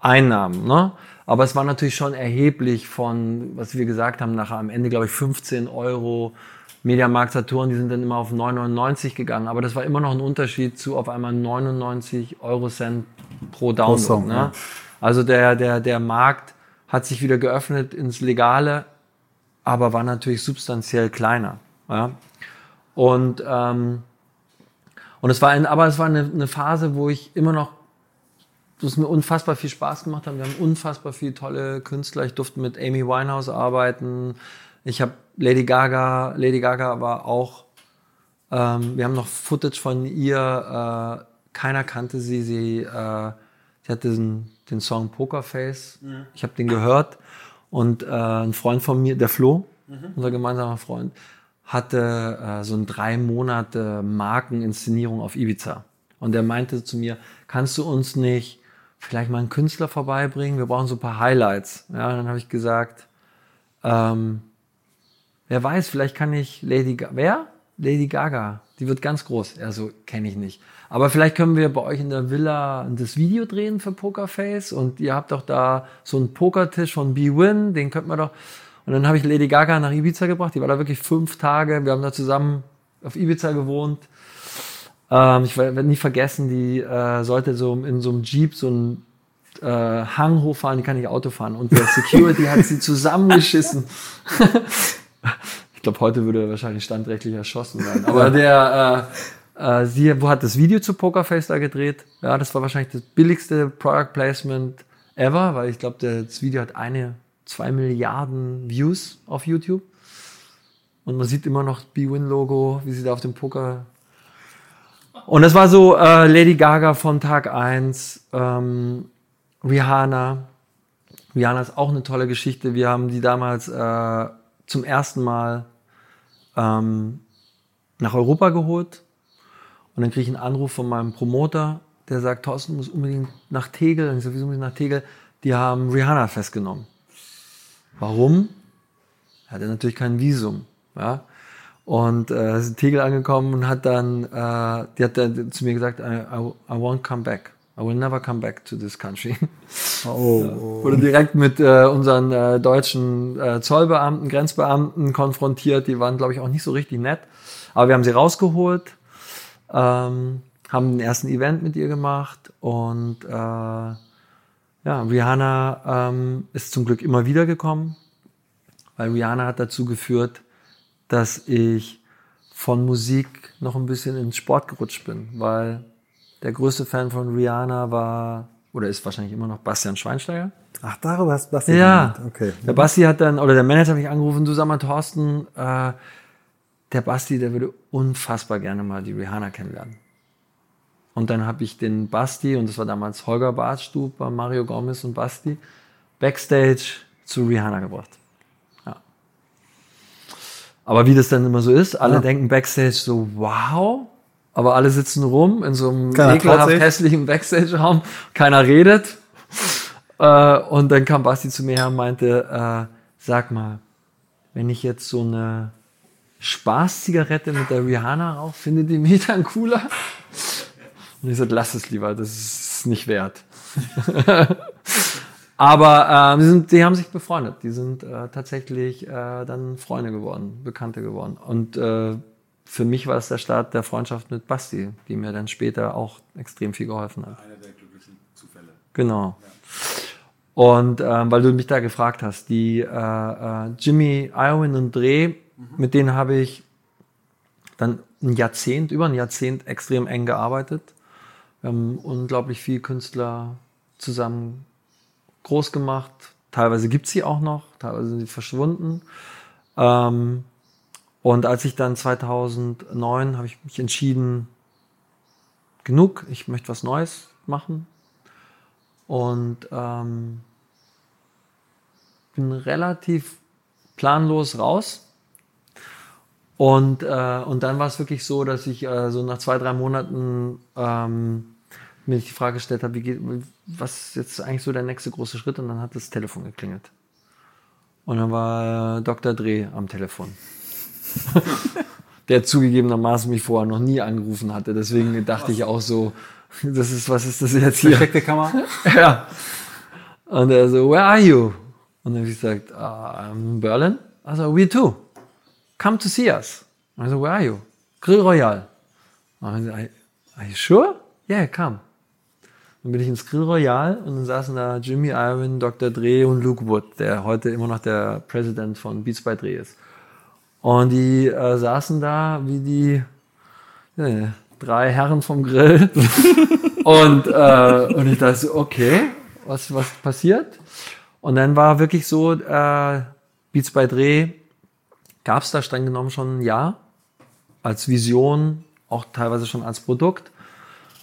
Einnahmen. Ne? Aber es war natürlich schon erheblich von, was wir gesagt haben, nachher am Ende, glaube ich, 15 Euro. Mediamarkt Saturn, die sind dann immer auf 9,99 gegangen. Aber das war immer noch ein Unterschied zu auf einmal 99 Euro Cent pro Download. Song, ne? ja. Also der, der, der Markt hat sich wieder geöffnet ins Legale, aber war natürlich substanziell kleiner. Ja? Und, ähm, und es war ein, aber es war eine, eine Phase, wo ich immer noch, es mir unfassbar viel Spaß gemacht hat. Wir haben unfassbar viele tolle Künstler. Ich durfte mit Amy Winehouse arbeiten. Ich habe Lady Gaga, Lady Gaga war auch, ähm, wir haben noch Footage von ihr, äh, keiner kannte sie, sie, äh, sie hatte den, den Song Pokerface. Ich habe den gehört und äh, ein Freund von mir, der Flo, unser gemeinsamer Freund, hatte äh, so ein drei Monate Markeninszenierung auf Ibiza. Und er meinte zu mir, kannst du uns nicht vielleicht mal einen Künstler vorbeibringen? Wir brauchen so ein paar Highlights. Ja, und dann habe ich gesagt, ähm, wer weiß, vielleicht kann ich Lady Gaga. Wer? Lady Gaga. Die wird ganz groß. Ja, so kenne ich nicht. Aber vielleicht können wir bei euch in der Villa das Video drehen für Pokerface und ihr habt doch da so einen Pokertisch von B-Win, den könnten wir doch. Und dann habe ich Lady Gaga nach Ibiza gebracht. Die war da wirklich fünf Tage. Wir haben da zusammen auf Ibiza gewohnt. Ähm, ich werde nie vergessen, die äh, sollte so in so einem Jeep so einen äh, Hang hochfahren, die kann nicht Auto fahren. Und der Security hat sie zusammengeschissen. ich glaube, heute würde er wahrscheinlich standrechtlich erschossen werden. Aber der, äh, äh, sie wo hat das Video zu Pokerface da gedreht. Ja, das war wahrscheinlich das billigste Product Placement ever, weil ich glaube, das Video hat eine, zwei Milliarden Views auf YouTube. Und man sieht immer noch B-Win-Logo, wie sie da auf dem Poker und das war so äh, Lady Gaga von Tag 1, ähm, Rihanna. Rihanna ist auch eine tolle Geschichte. Wir haben die damals äh, zum ersten Mal ähm, nach Europa geholt. Und dann kriege ich einen Anruf von meinem Promoter, der sagt, Thorsten du musst unbedingt nach Tegel. Und ich so, wieso muss ich nach Tegel? Die haben Rihanna festgenommen. Warum? Er hatte natürlich kein Visum. Ja? Und äh, ist in Tegel angekommen und hat dann, äh, die hat dann zu mir gesagt, I, I, I won't come back. I will never come back to this country. Oh, Wurde direkt mit äh, unseren äh, deutschen äh, Zollbeamten, Grenzbeamten konfrontiert. Die waren, glaube ich, auch nicht so richtig nett. Aber wir haben sie rausgeholt, ähm, haben den ersten Event mit ihr gemacht und äh, ja, Rihanna ähm, ist zum Glück immer wieder gekommen, weil Rihanna hat dazu geführt, dass ich von Musik noch ein bisschen ins Sport gerutscht bin, weil der größte Fan von Rihanna war oder ist wahrscheinlich immer noch Bastian Schweinsteiger. Ach, darüber hast du das Ja. gemeint. Okay. Der Basti hat dann, oder der Manager hat mich angerufen, du sag mal, Thorsten, äh, der Basti, der würde unfassbar gerne mal die Rihanna kennenlernen. Und dann habe ich den Basti, und das war damals Holger Bartstub bei Mario Gomez und Basti, Backstage zu Rihanna gebracht. Ja. Aber wie das dann immer so ist, alle Ja. denken Backstage so, wow, aber alle sitzen rum in so einem Keiner ekelhaft hässlichen Backstage-Raum, keiner redet. Äh, und dann kam Basti zu mir her und meinte, äh, sag mal, wenn ich jetzt so eine Spaßzigarette mit der Rihanna rauche, findet mich dann cooler? Und ich sagte, lass es lieber, das ist nicht wert. Aber ähm, die, sind, die haben sich befreundet. Die sind äh, tatsächlich äh, dann Freunde geworden, Bekannte geworden. Und äh, für mich war es der Start der Freundschaft mit Basti, die mir dann später auch extrem viel geholfen hat. Einer der glücklichen Zufälle. Genau. Und ähm, weil du mich da gefragt hast, die äh, äh, Jimmy Iowin und Dreh, mit denen habe ich dann ein Jahrzehnt, über ein Jahrzehnt extrem eng gearbeitet. Wir haben unglaublich viel Künstler zusammen groß gemacht. Teilweise gibt's sie auch noch, teilweise sind sie verschwunden. Ähm, und als ich dann 2009 habe ich mich entschieden, genug, ich möchte was Neues machen. Und ähm, bin relativ planlos raus. Und, äh, und dann war es wirklich so, dass ich äh, so nach zwei, drei Monaten ähm, mir die Frage gestellt habe, wie geht, was ist jetzt eigentlich so der nächste große Schritt? Und dann hat das Telefon geklingelt. Und dann war Dr. Dreh am Telefon. der zugegebenermaßen mich vorher noch nie angerufen hatte. Deswegen dachte ich auch so, das ist, was ist das jetzt hier? Versteckte Kamera? ja. Und er so, where are you? Und dann habe ich gesagt, uh, I'm in Berlin. Also, we too. Come to see us. Und so, where are you? Grill Royal. Und dann, are you sure? Yeah, come. Dann bin ich ins Grill Royal und dann saßen da Jimmy Iron, Dr. Dre und Luke Wood, der heute immer noch der Präsident von Beats by Dre ist. Und die äh, saßen da wie die ja, drei Herren vom Grill. und, äh, und ich dachte so, okay, was, was passiert? Und dann war wirklich so, äh, Beats by Dre gab es da streng genommen schon ein Jahr. Als Vision, auch teilweise schon als Produkt.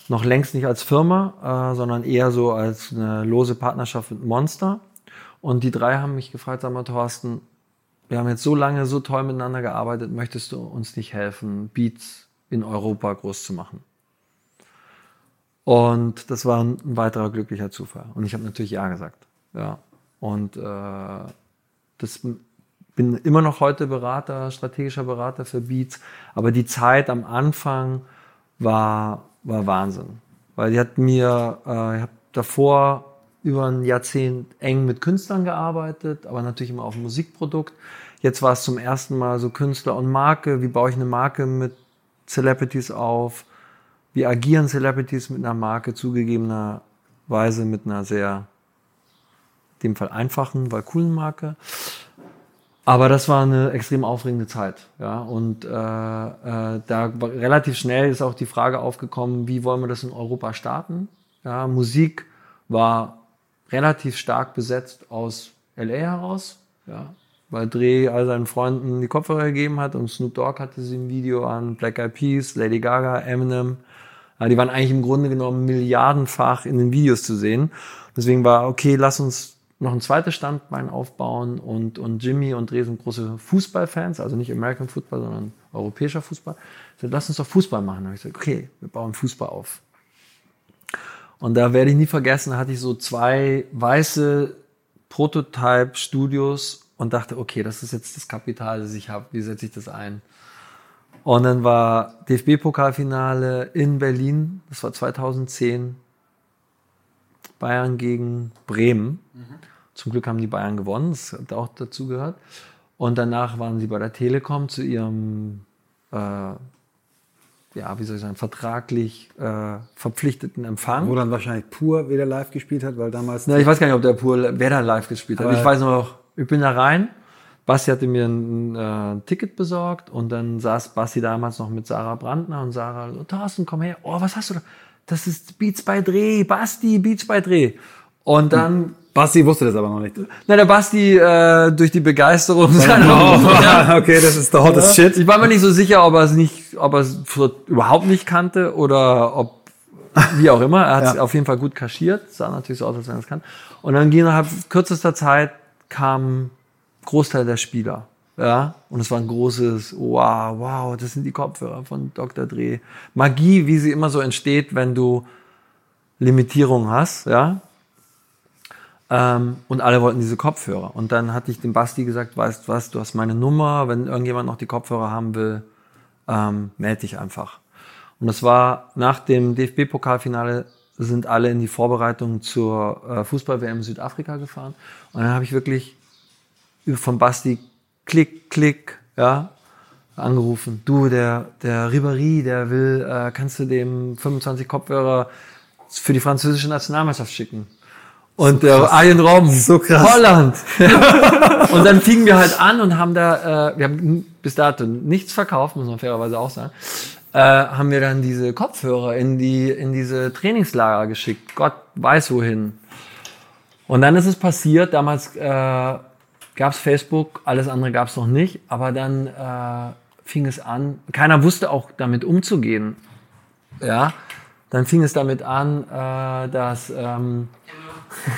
Noch längst nicht als Firma, äh, sondern eher so als eine lose Partnerschaft mit Monster. Und die drei haben mich gefragt, sag mal, Thorsten, wir haben jetzt so lange so toll miteinander gearbeitet, möchtest du uns nicht helfen, Beats in Europa groß zu machen? Und das war ein weiterer glücklicher Zufall. Und ich habe natürlich Ja gesagt. Ja. Und äh, das bin immer noch heute Berater, strategischer Berater für Beats. Aber die Zeit am Anfang war, war Wahnsinn. Weil die hat mir, äh, ich habe davor über ein Jahrzehnt eng mit Künstlern gearbeitet, aber natürlich immer auf Musikprodukt. Jetzt war es zum ersten Mal so Künstler und Marke. Wie baue ich eine Marke mit Celebrities auf? Wie agieren Celebrities mit einer Marke zugegebenerweise mit einer sehr, in dem Fall einfachen, weil coolen Marke? Aber das war eine extrem aufregende Zeit, ja. Und äh, äh, da relativ schnell ist auch die Frage aufgekommen, wie wollen wir das in Europa starten? Ja, Musik war relativ stark besetzt aus LA heraus, ja, weil Dreh all seinen Freunden die Kopfhörer gegeben hat und Snoop Dogg hatte sie im Video an, Black Eyed Peas, Lady Gaga, Eminem. Ja, die waren eigentlich im Grunde genommen milliardenfach in den Videos zu sehen. Deswegen war, okay, lass uns noch ein zweites Standbein aufbauen und, und Jimmy und Dreh sind große Fußballfans, also nicht American Football, sondern europäischer Fußball. Ich sagte, lass uns doch Fußball machen. Da habe ich gesagt, okay, wir bauen Fußball auf. Und da werde ich nie vergessen, hatte ich so zwei weiße Prototype-Studios und dachte, okay, das ist jetzt das Kapital, das ich habe. Wie setze ich das ein? Und dann war DFB-Pokalfinale in Berlin. Das war 2010. Bayern gegen Bremen. Mhm. Zum Glück haben die Bayern gewonnen. Das hat auch dazu gehört. Und danach waren sie bei der Telekom zu ihrem äh, ja, wie soll ich sagen, vertraglich äh, verpflichteten Empfang. Wo dann wahrscheinlich Pur wieder live gespielt hat, weil damals. Ja, ich weiß gar nicht, ob der Pur, wer da live gespielt hat. ich weiß noch, ich bin da rein. Basti hatte mir ein äh, Ticket besorgt und dann saß Basti damals noch mit Sarah Brandner und Sarah, Thorsten, komm her. Oh, was hast du da? Das ist Beats bei Dreh. Basti, Beats bei Dreh. Und dann Basti wusste das aber noch nicht. Na, der Basti äh, durch die Begeisterung seiner oh, ja. Okay, das ist der hottest ja. Shit. Ich war mir nicht so sicher, ob er es nicht, ob er es überhaupt nicht kannte oder ob wie auch immer. Er hat es ja. auf jeden Fall gut kaschiert. Sah natürlich so aus, als wenn er es kann. Und dann ging innerhalb kürzester Zeit kam Großteil der Spieler. Ja, und es war ein großes, wow, wow, das sind die Kopfhörer von Dr. Dreh. Magie, wie sie immer so entsteht, wenn du Limitierung hast, ja. Ähm, und alle wollten diese Kopfhörer. Und dann hatte ich dem Basti gesagt, weißt was, du hast meine Nummer, wenn irgendjemand noch die Kopfhörer haben will, ähm, melde dich einfach. Und das war nach dem DFB-Pokalfinale sind alle in die Vorbereitung zur äh, Fußball-WM Südafrika gefahren. Und dann habe ich wirklich von Basti klick, klick, ja, angerufen. Du, der, der Ribéry, der will, äh, kannst du dem 25 Kopfhörer für die französische Nationalmannschaft schicken? Und so der Arjen Robben, so krass. Holland. und dann fingen wir halt an und haben da, äh, wir haben bis dato nichts verkauft, muss man fairerweise auch sagen, äh, haben wir dann diese Kopfhörer in die in diese Trainingslager geschickt. Gott weiß wohin. Und dann ist es passiert, damals äh, gab es Facebook, alles andere gab es noch nicht, aber dann äh, fing es an, keiner wusste auch damit umzugehen. Ja, dann fing es damit an, äh, dass ähm.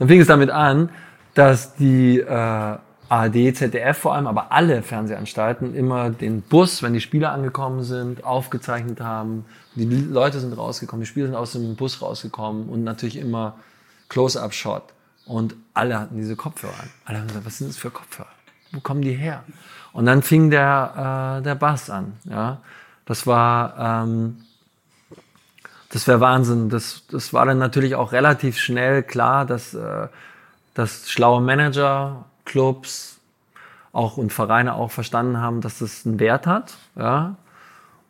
Dann fing es damit an, dass die äh, ARD, ZDF vor allem, aber alle Fernsehanstalten immer den Bus, wenn die Spieler angekommen sind, aufgezeichnet haben. Die Leute sind rausgekommen, die Spieler sind aus dem Bus rausgekommen und natürlich immer Close-Up-Shot. Und alle hatten diese Kopfhörer an. Alle haben gesagt, was sind das für Kopfhörer? Wo kommen die her? Und dann fing der, äh, der Bass an. Ja? Das war, ähm, das wäre Wahnsinn. Das, das war dann natürlich auch relativ schnell klar, dass, äh, dass schlaue Manager, Clubs auch und Vereine auch verstanden haben, dass das einen Wert hat. Ja?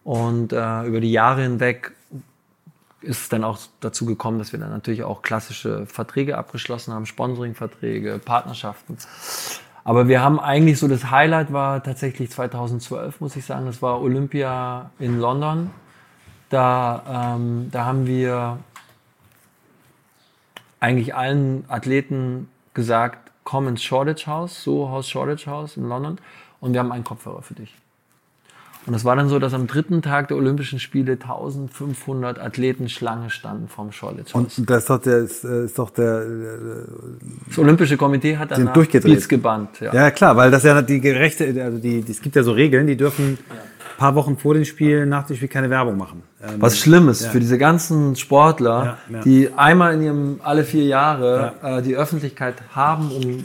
Und äh, über die Jahre hinweg ist es dann auch dazu gekommen, dass wir dann natürlich auch klassische Verträge abgeschlossen haben, Sponsoring-Verträge, Partnerschaften. Aber wir haben eigentlich so, das Highlight war tatsächlich 2012, muss ich sagen. Das war Olympia in London. Da, ähm, da haben wir eigentlich allen Athleten gesagt, komm ins Shoreditch House, so Haus Shoreditch House in London und wir haben einen Kopfhörer für dich. Und es war dann so, dass am dritten Tag der Olympischen Spiele 1500 Athleten Schlange standen vom House. Und das ist doch der, ist, äh, ist doch der, das Olympische Komitee hat dann. Beats gebannt. Ja. ja klar, weil das ja die gerechte, also die, die, es gibt ja so Regeln, die dürfen ein paar Wochen vor dem Spiel, nach dem Spiel keine Werbung machen. Ähm, Was schlimm ist Ja. für diese ganzen Sportler, Ja, die einmal in ihrem alle vier Jahre äh, die Öffentlichkeit haben, um.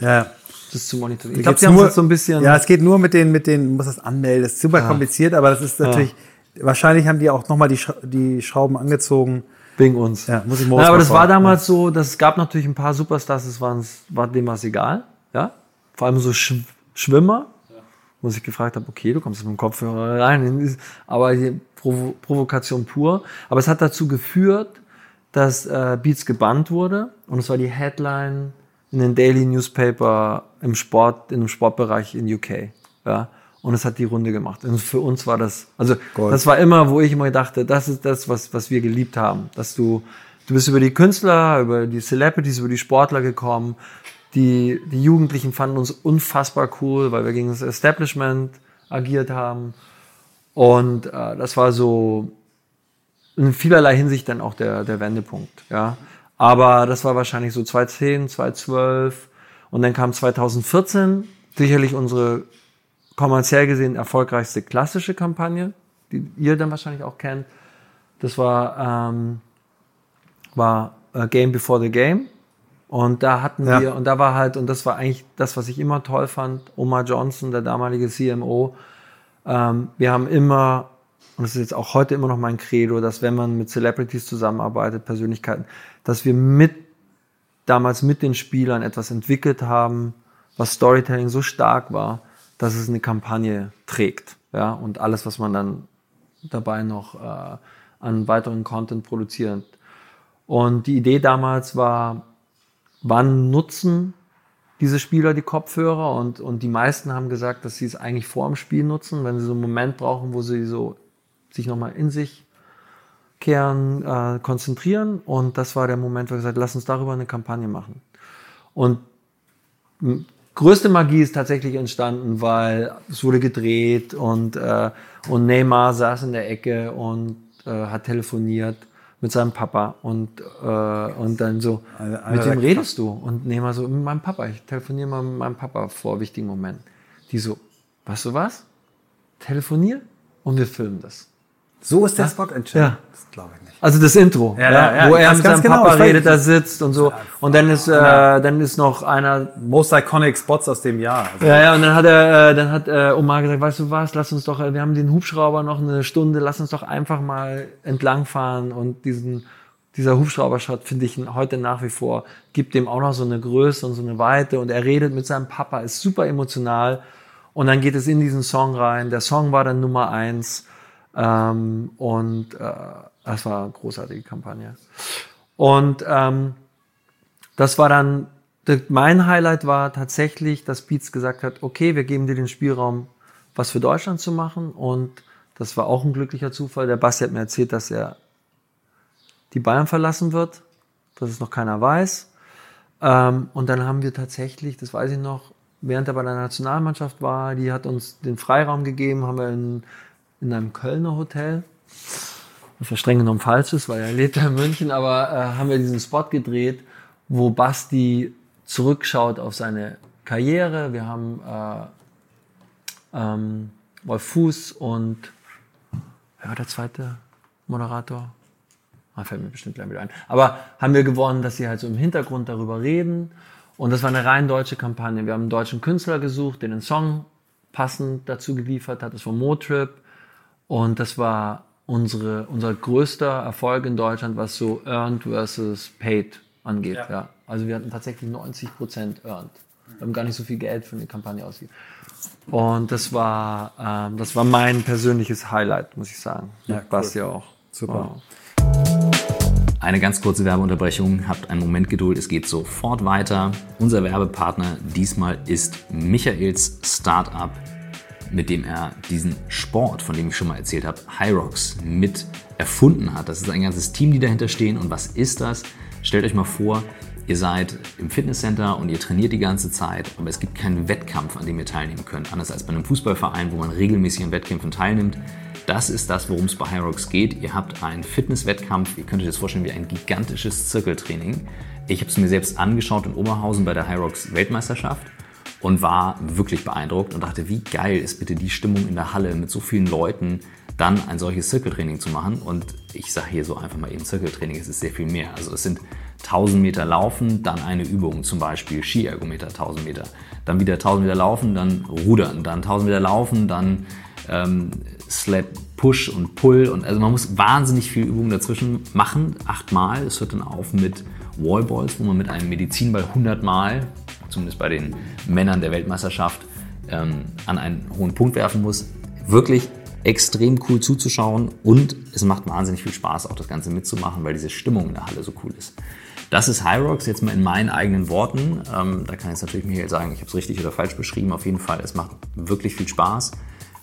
Das zu monitorieren. Ich glaube, sie haben nur- so ein bisschen. Ja, es geht nur mit den, mit den, du musst das anmelden, das ist super kompliziert, aber das ist natürlich, wahrscheinlich haben die auch nochmal die, Schra- die Schrauben angezogen. wegen uns. Ja, muss ich morgen Na, aber mal das war damals so, dass es gab natürlich ein paar Superstars, das waren, war dem was egal. Ja? Vor allem so Sch Schwimmer, wo ich gefragt habe, okay, du kommst mit dem Kopfhörer rein, aber die Provo Provokation pur. Aber es hat dazu geführt, dass äh, Beats gebannt wurde und es war die Headline in den Daily Newspaper im Sport, in dem Sportbereich in UK. Ja? Und es hat die Runde gemacht. Und für uns war das, also Gold. das war immer, wo ich immer dachte, das ist das, was, was wir geliebt haben. Dass du, du bist über die Künstler, über die Celebrities, über die Sportler gekommen. Die, die Jugendlichen fanden uns unfassbar cool, weil wir gegen das Establishment agiert haben. Und äh, das war so in vielerlei Hinsicht dann auch der, der Wendepunkt. Ja. Aber das war wahrscheinlich so 2010, 2012 und dann kam 2014 sicherlich unsere kommerziell gesehen erfolgreichste klassische Kampagne, die ihr dann wahrscheinlich auch kennt. Das war, ähm, war äh, Game Before the Game. Und da hatten Ja. wir, und da war halt, und das war eigentlich das, was ich immer toll fand, Omar Johnson, der damalige CMO, ähm, wir haben immer, und das ist jetzt auch heute immer noch mein Credo, dass wenn man mit Celebrities zusammenarbeitet, Persönlichkeiten, dass wir mit, damals mit den Spielern etwas entwickelt haben, was Storytelling so stark war, dass es eine Kampagne trägt. Ja, und alles, was man dann dabei noch äh, an weiteren Content produziert. Und die Idee damals war, wann nutzen diese Spieler die Kopfhörer und, und die meisten haben gesagt, dass sie es eigentlich vor dem Spiel nutzen, wenn sie so einen Moment brauchen, wo sie so sich nochmal in sich kehren, äh, konzentrieren. Und das war der Moment, wo wir gesagt haben, lass uns darüber eine Kampagne machen. Und größte Magie ist tatsächlich entstanden, weil es wurde gedreht und, äh, und Neymar saß in der Ecke und äh, hat telefoniert mit seinem Papa und, äh, und dann so, mit wem redest du? Und Neymar so, mit meinem Papa, ich telefoniere mal mit meinem Papa vor wichtigen Momenten. Die so, weißt du was? Telefonier und wir filmen das. So ist der Spot entstanden. Ja. Das glaube ich nicht. Also das Intro, Ja, ja, ja, wo er mit ganz seinem genau, Papa redet, da sitzt und so. Und dann ist, äh, dann ist noch einer Most iconic Spots aus dem Jahr. Also, Ja, ja, und dann hat er, äh, dann hat äh, Omar gesagt, weißt du was, lass uns doch, wir haben den Hubschrauber noch eine Stunde, lass uns doch einfach mal entlangfahren und diesen, dieser Hubschraubershot finde ich heute nach wie vor, gibt dem auch noch so eine Größe und so eine Weite und er redet mit seinem Papa, ist super emotional und dann geht es in diesen Song rein. Der Song war dann Nummer eins ähm, und äh, das war eine großartige Kampagne. Und ähm, das war dann, mein Highlight war tatsächlich, dass Beats gesagt hat, okay, wir geben dir den Spielraum, was für Deutschland zu machen. Und das war auch ein glücklicher Zufall. Der Basti hat mir erzählt, dass er die Bayern verlassen wird, dass es noch keiner weiß. Ähm, und dann haben wir tatsächlich, das weiß ich noch, während er bei der Nationalmannschaft war, die hat uns den Freiraum gegeben, haben wir in, in einem Kölner Hotel, was ja streng genommen falsch ist, weil er lebt ja in München, aber äh, haben wir diesen Spot gedreht, wo Basti zurückschaut auf seine Karriere. Wir haben äh, ähm, Wolf Fuß und war der zweite Moderator? Ah, fällt mir bestimmt gleich wieder ein. Aber haben wir gewonnen, dass sie halt so im Hintergrund darüber reden. Und das war eine rein deutsche Kampagne. Wir haben einen deutschen Künstler gesucht, der den Song passend dazu geliefert hat. Das war Motrip. Und das war unsere, unser größter Erfolg in Deutschland, was so Earned versus Paid angeht. Ja. ja. Also wir hatten tatsächlich 90 Prozent Earned. Wir haben gar nicht so viel Geld für eine Kampagne ausgegeben. Und das war, ähm, das war mein persönliches Highlight, muss ich sagen. Ja, Basti cool. auch. Super. Wow. Eine ganz kurze Werbeunterbrechung. Habt einen Moment Geduld. Es geht sofort weiter. Unser Werbepartner diesmal ist Michaels Startup, mit dem er diesen Sport, von dem ich schon mal erzählt habe, Hyrox, mit erfunden hat. Das ist ein ganzes Team, die dahinter stehen. Und was ist das? Stellt euch mal vor, ihr seid im Fitnesscenter und ihr trainiert die ganze Zeit, aber es gibt keinen Wettkampf, an dem ihr teilnehmen könnt. Anders als bei einem Fußballverein, wo man regelmäßig an Wettkämpfen teilnimmt. Das ist das, worum es bei Hyrox geht. Ihr habt einen Fitnesswettkampf. Ihr könnt euch das vorstellen wie ein gigantisches Zirkeltraining. Ich habe es mir selbst angeschaut in Oberhausen bei der Hyrox Weltmeisterschaft und war wirklich beeindruckt und dachte, wie geil ist bitte die Stimmung in der Halle mit so vielen Leuten, dann ein solches Zirkeltraining zu machen. Und ich sage hier so einfach mal eben Zirkeltraining, es ist sehr viel mehr. Also es sind 1000 Meter Laufen, dann eine Übung, zum Beispiel Skiergometer 1000 Meter. Dann wieder 1000 Meter Laufen, dann Rudern, dann 1000 Meter Laufen, dann ähm, Sled Push und Pull. Und also man muss wahnsinnig viel Übungen dazwischen machen, achtmal. Es hört dann auf mit Wallballs, wo man mit einem Medizinball 100 Mal, zumindest bei den Männern der Weltmeisterschaft, ähm, an einen hohen Punkt werfen muss. Wirklich extrem cool zuzuschauen und es macht wahnsinnig viel Spaß, auch das Ganze mitzumachen, weil diese Stimmung in der Halle so cool ist. Das ist Hyrox, jetzt mal in meinen eigenen Worten. Ähm, da kann jetzt natürlich Michael sagen, ich habe es richtig oder falsch beschrieben. Auf jeden Fall, es macht wirklich viel Spaß.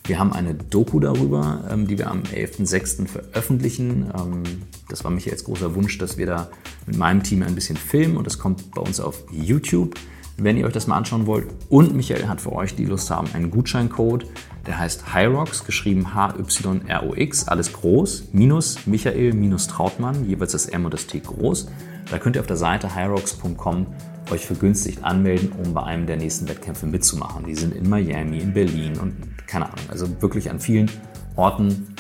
Wir haben eine Doku darüber, ähm, die wir am 11.06. veröffentlichen. Ähm, das war Michaels großer Wunsch, dass wir da mit meinem Team ein bisschen filmen und das kommt bei uns auf YouTube, wenn ihr euch das mal anschauen wollt. Und Michael hat für euch, die Lust haben, einen Gutscheincode, der heißt Hyrox, geschrieben H-Y-R-O-X, alles groß, minus Michael minus Trautmann, jeweils das M und das T groß. Da könnt ihr auf der Seite hyrox.com euch vergünstigt anmelden, um bei einem der nächsten Wettkämpfe mitzumachen. Die sind in Miami, in Berlin und keine Ahnung, also wirklich an vielen Orten,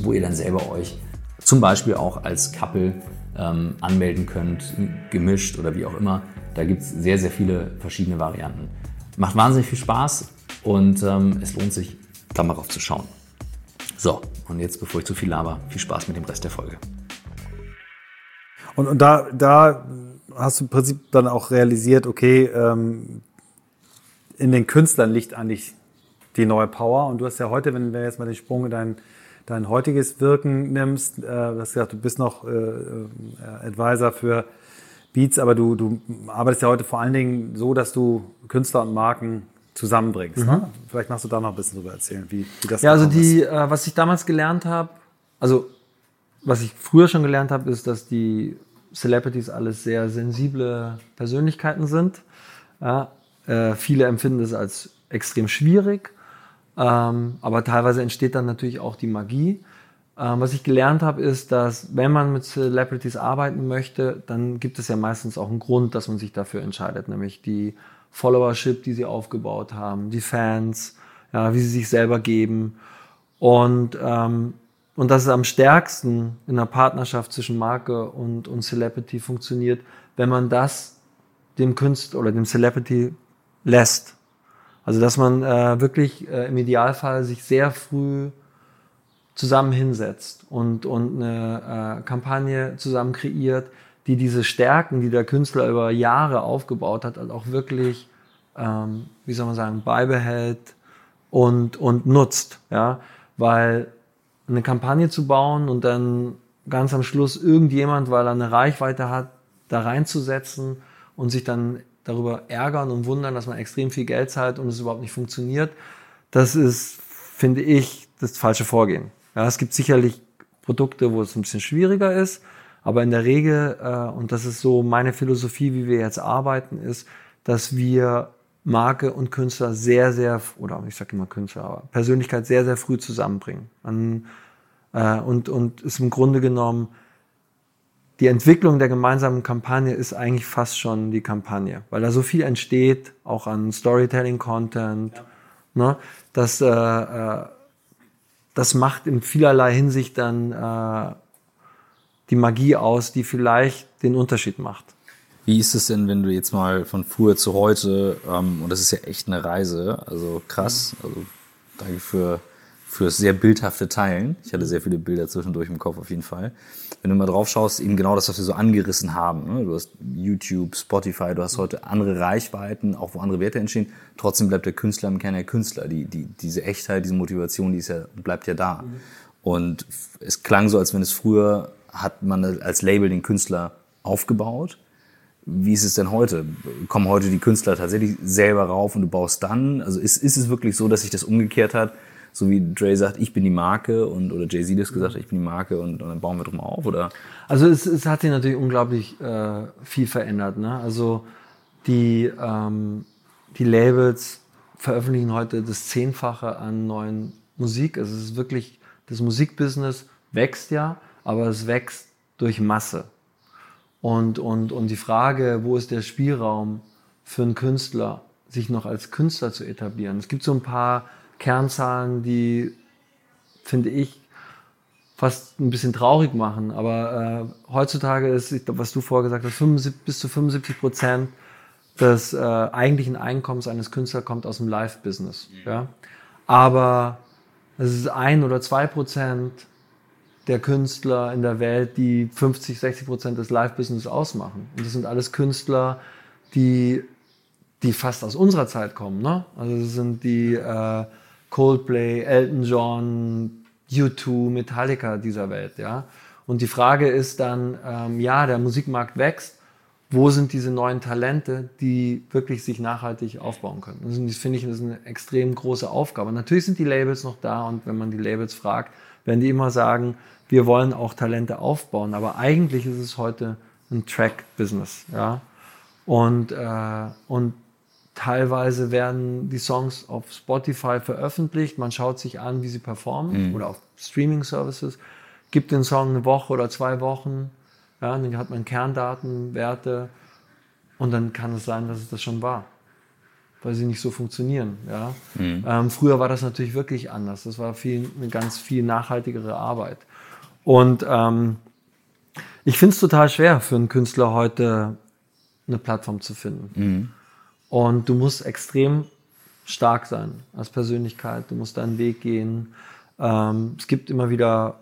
wo ihr dann selber euch zum Beispiel auch als Couple ähm, anmelden könnt, gemischt oder wie auch immer. Da gibt es sehr, sehr viele verschiedene Varianten. Macht wahnsinnig viel Spaß und ähm, es lohnt sich, da mal drauf zu schauen. So, und jetzt, bevor ich zu viel laber, viel Spaß mit dem Rest der Folge. Und, und da, da hast du im Prinzip dann auch realisiert, okay, ähm, in den Künstlern liegt eigentlich die neue Power. Und du hast ja heute, wenn du jetzt mal den Sprung in dein, dein heutiges Wirken nimmst, äh, du hast gesagt, du bist noch äh, äh, Advisor für Beats, aber du, du arbeitest ja heute vor allen Dingen so, dass du Künstler und Marken zusammenbringst. Mhm. Ne? Vielleicht magst du da noch ein bisschen drüber erzählen, wie, wie das Ja, also die, äh, was ich damals gelernt habe, also was ich früher schon gelernt habe, ist, dass die Celebrities alles sehr sensible Persönlichkeiten sind. Ja, äh, viele empfinden es als extrem schwierig, ähm, aber teilweise entsteht dann natürlich auch die Magie. Ähm, was ich gelernt habe, ist, dass wenn man mit Celebrities arbeiten möchte, dann gibt es ja meistens auch einen Grund, dass man sich dafür entscheidet, nämlich die Followership, die sie aufgebaut haben, die Fans, ja, wie sie sich selber geben. Und ähm, und dass es am stärksten in einer Partnerschaft zwischen Marke und, und Celebrity funktioniert, wenn man das dem Künstler oder dem Celebrity lässt. Also dass man äh, wirklich äh, im Idealfall sich sehr früh zusammen hinsetzt und, und eine äh, Kampagne zusammen kreiert, die diese Stärken, die der Künstler über Jahre aufgebaut hat, halt auch wirklich, ähm, wie soll man sagen, beibehält und, und nutzt. Ja? Weil eine Kampagne zu bauen und dann ganz am Schluss irgendjemand, weil er eine Reichweite hat, da reinzusetzen und sich dann darüber ärgern und wundern, dass man extrem viel Geld zahlt und es überhaupt nicht funktioniert, das ist, finde ich, das falsche Vorgehen. Ja, es gibt sicherlich Produkte, wo es ein bisschen schwieriger ist, aber in der Regel, äh, und das ist so meine Philosophie, wie wir jetzt arbeiten, ist, dass wir Marke und Künstler sehr, sehr, oder ich sage immer Künstler, aber Persönlichkeit sehr, sehr früh zusammenbringen. An, äh, und, und ist im Grunde genommen, die Entwicklung der gemeinsamen Kampagne ist eigentlich fast schon die Kampagne, weil da so viel entsteht, auch an Storytelling-Content, ja. ne, dass äh, äh, das macht in vielerlei Hinsicht dann äh, die Magie aus, die vielleicht den Unterschied macht. Wie ist es denn, wenn du jetzt mal von früher zu heute, ähm, und das ist ja echt eine Reise, also krass, also danke für fürs sehr bildhafte Teilen. Ich hatte sehr viele Bilder zwischendurch im Kopf auf jeden Fall. Wenn du mal drauf schaust, eben genau das, was wir so angerissen haben. Ne? Du hast YouTube, Spotify, du hast heute andere Reichweiten, auch wo andere Werte entstehen. Trotzdem bleibt der Künstler im Kern der Künstler. Die, die, diese Echtheit, diese Motivation, die ist ja, bleibt ja da. Mhm. Und es klang so, als wenn es früher hat man als Label den Künstler aufgebaut. Wie ist es denn heute? Kommen heute die Künstler tatsächlich selber rauf und du baust dann? Also ist, ist es wirklich so, dass sich das umgekehrt hat? So wie Dre sagt, ich bin die Marke und oder Jay-Z das gesagt hat, ich bin die Marke und, und, dann bauen wir drum auf, oder? Also es, es hat sich natürlich unglaublich äh, viel verändert. Ne? Also die, ähm, die Labels veröffentlichen heute das Zehnfache an neuen Musik. Also es ist wirklich, das Musikbusiness wächst ja, aber es wächst durch Masse. Und, und, und die Frage, wo ist der Spielraum für einen Künstler, sich noch als Künstler zu etablieren? Es gibt so ein paar Kernzahlen, die, finde ich, fast ein bisschen traurig machen. Aber äh, heutzutage ist, ich glaub, was du vorher gesagt hast, 75, bis zu 75 Prozent des äh, eigentlichen Einkommens eines Künstlers kommt aus dem Live-Business. Mhm. Ja? Aber es ist ein oder zwei Prozent der Künstler in der Welt, die 50, 60 Prozent des Live-Business ausmachen. Und das sind alles Künstler, die, die fast aus unserer Zeit kommen. Ne? Also das sind die äh, Coldplay, Elton John, U2, Metallica dieser Welt, ja. Und die Frage ist dann, ähm, ja, der Musikmarkt wächst. Wo sind diese neuen Talente, die wirklich sich nachhaltig aufbauen können? Das finde ich, das ist eine extrem große Aufgabe. Natürlich sind die Labels noch da und wenn man die Labels fragt, werden die immer sagen, wir wollen auch Talente aufbauen. Aber eigentlich ist es heute ein Track-Business, ja. Und, äh, und Teilweise werden die Songs auf Spotify veröffentlicht. Man schaut sich an, wie sie performen mhm. oder auf Streaming-Services. Gibt den Song eine Woche oder zwei Wochen. Ja, dann hat man Kerndatenwerte und dann kann es sein, dass es das schon war, weil sie nicht so funktionieren. Ja. Mhm. Ähm, früher war das natürlich wirklich anders. Das war viel, eine ganz viel nachhaltigere Arbeit. Und ähm, ich finde es total schwer für einen Künstler heute eine Plattform zu finden. Mhm. Und du musst extrem stark sein als Persönlichkeit. Du musst deinen Weg gehen. Ähm, es gibt immer wieder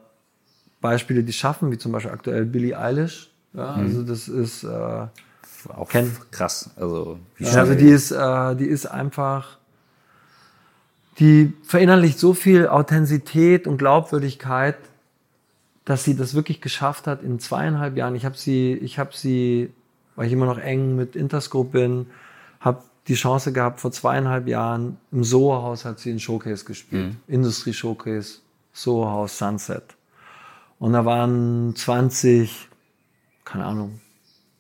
Beispiele, die schaffen, wie zum Beispiel aktuell Billie Eilish. Ja, mhm. also das ist äh, auch kenn, krass. Also, wie ja, also die ist, äh, die ist einfach, die verinnerlicht so viel Authentizität und Glaubwürdigkeit, dass sie das wirklich geschafft hat in zweieinhalb Jahren. Ich habe sie, ich habe sie, weil ich immer noch eng mit Interscope bin, habe die Chance gehabt, vor zweieinhalb Jahren im Soho-Haus hat sie einen Showcase gespielt. Mhm. Industrie-Showcase, Soho-Haus, Sunset. Und da waren 20, keine Ahnung,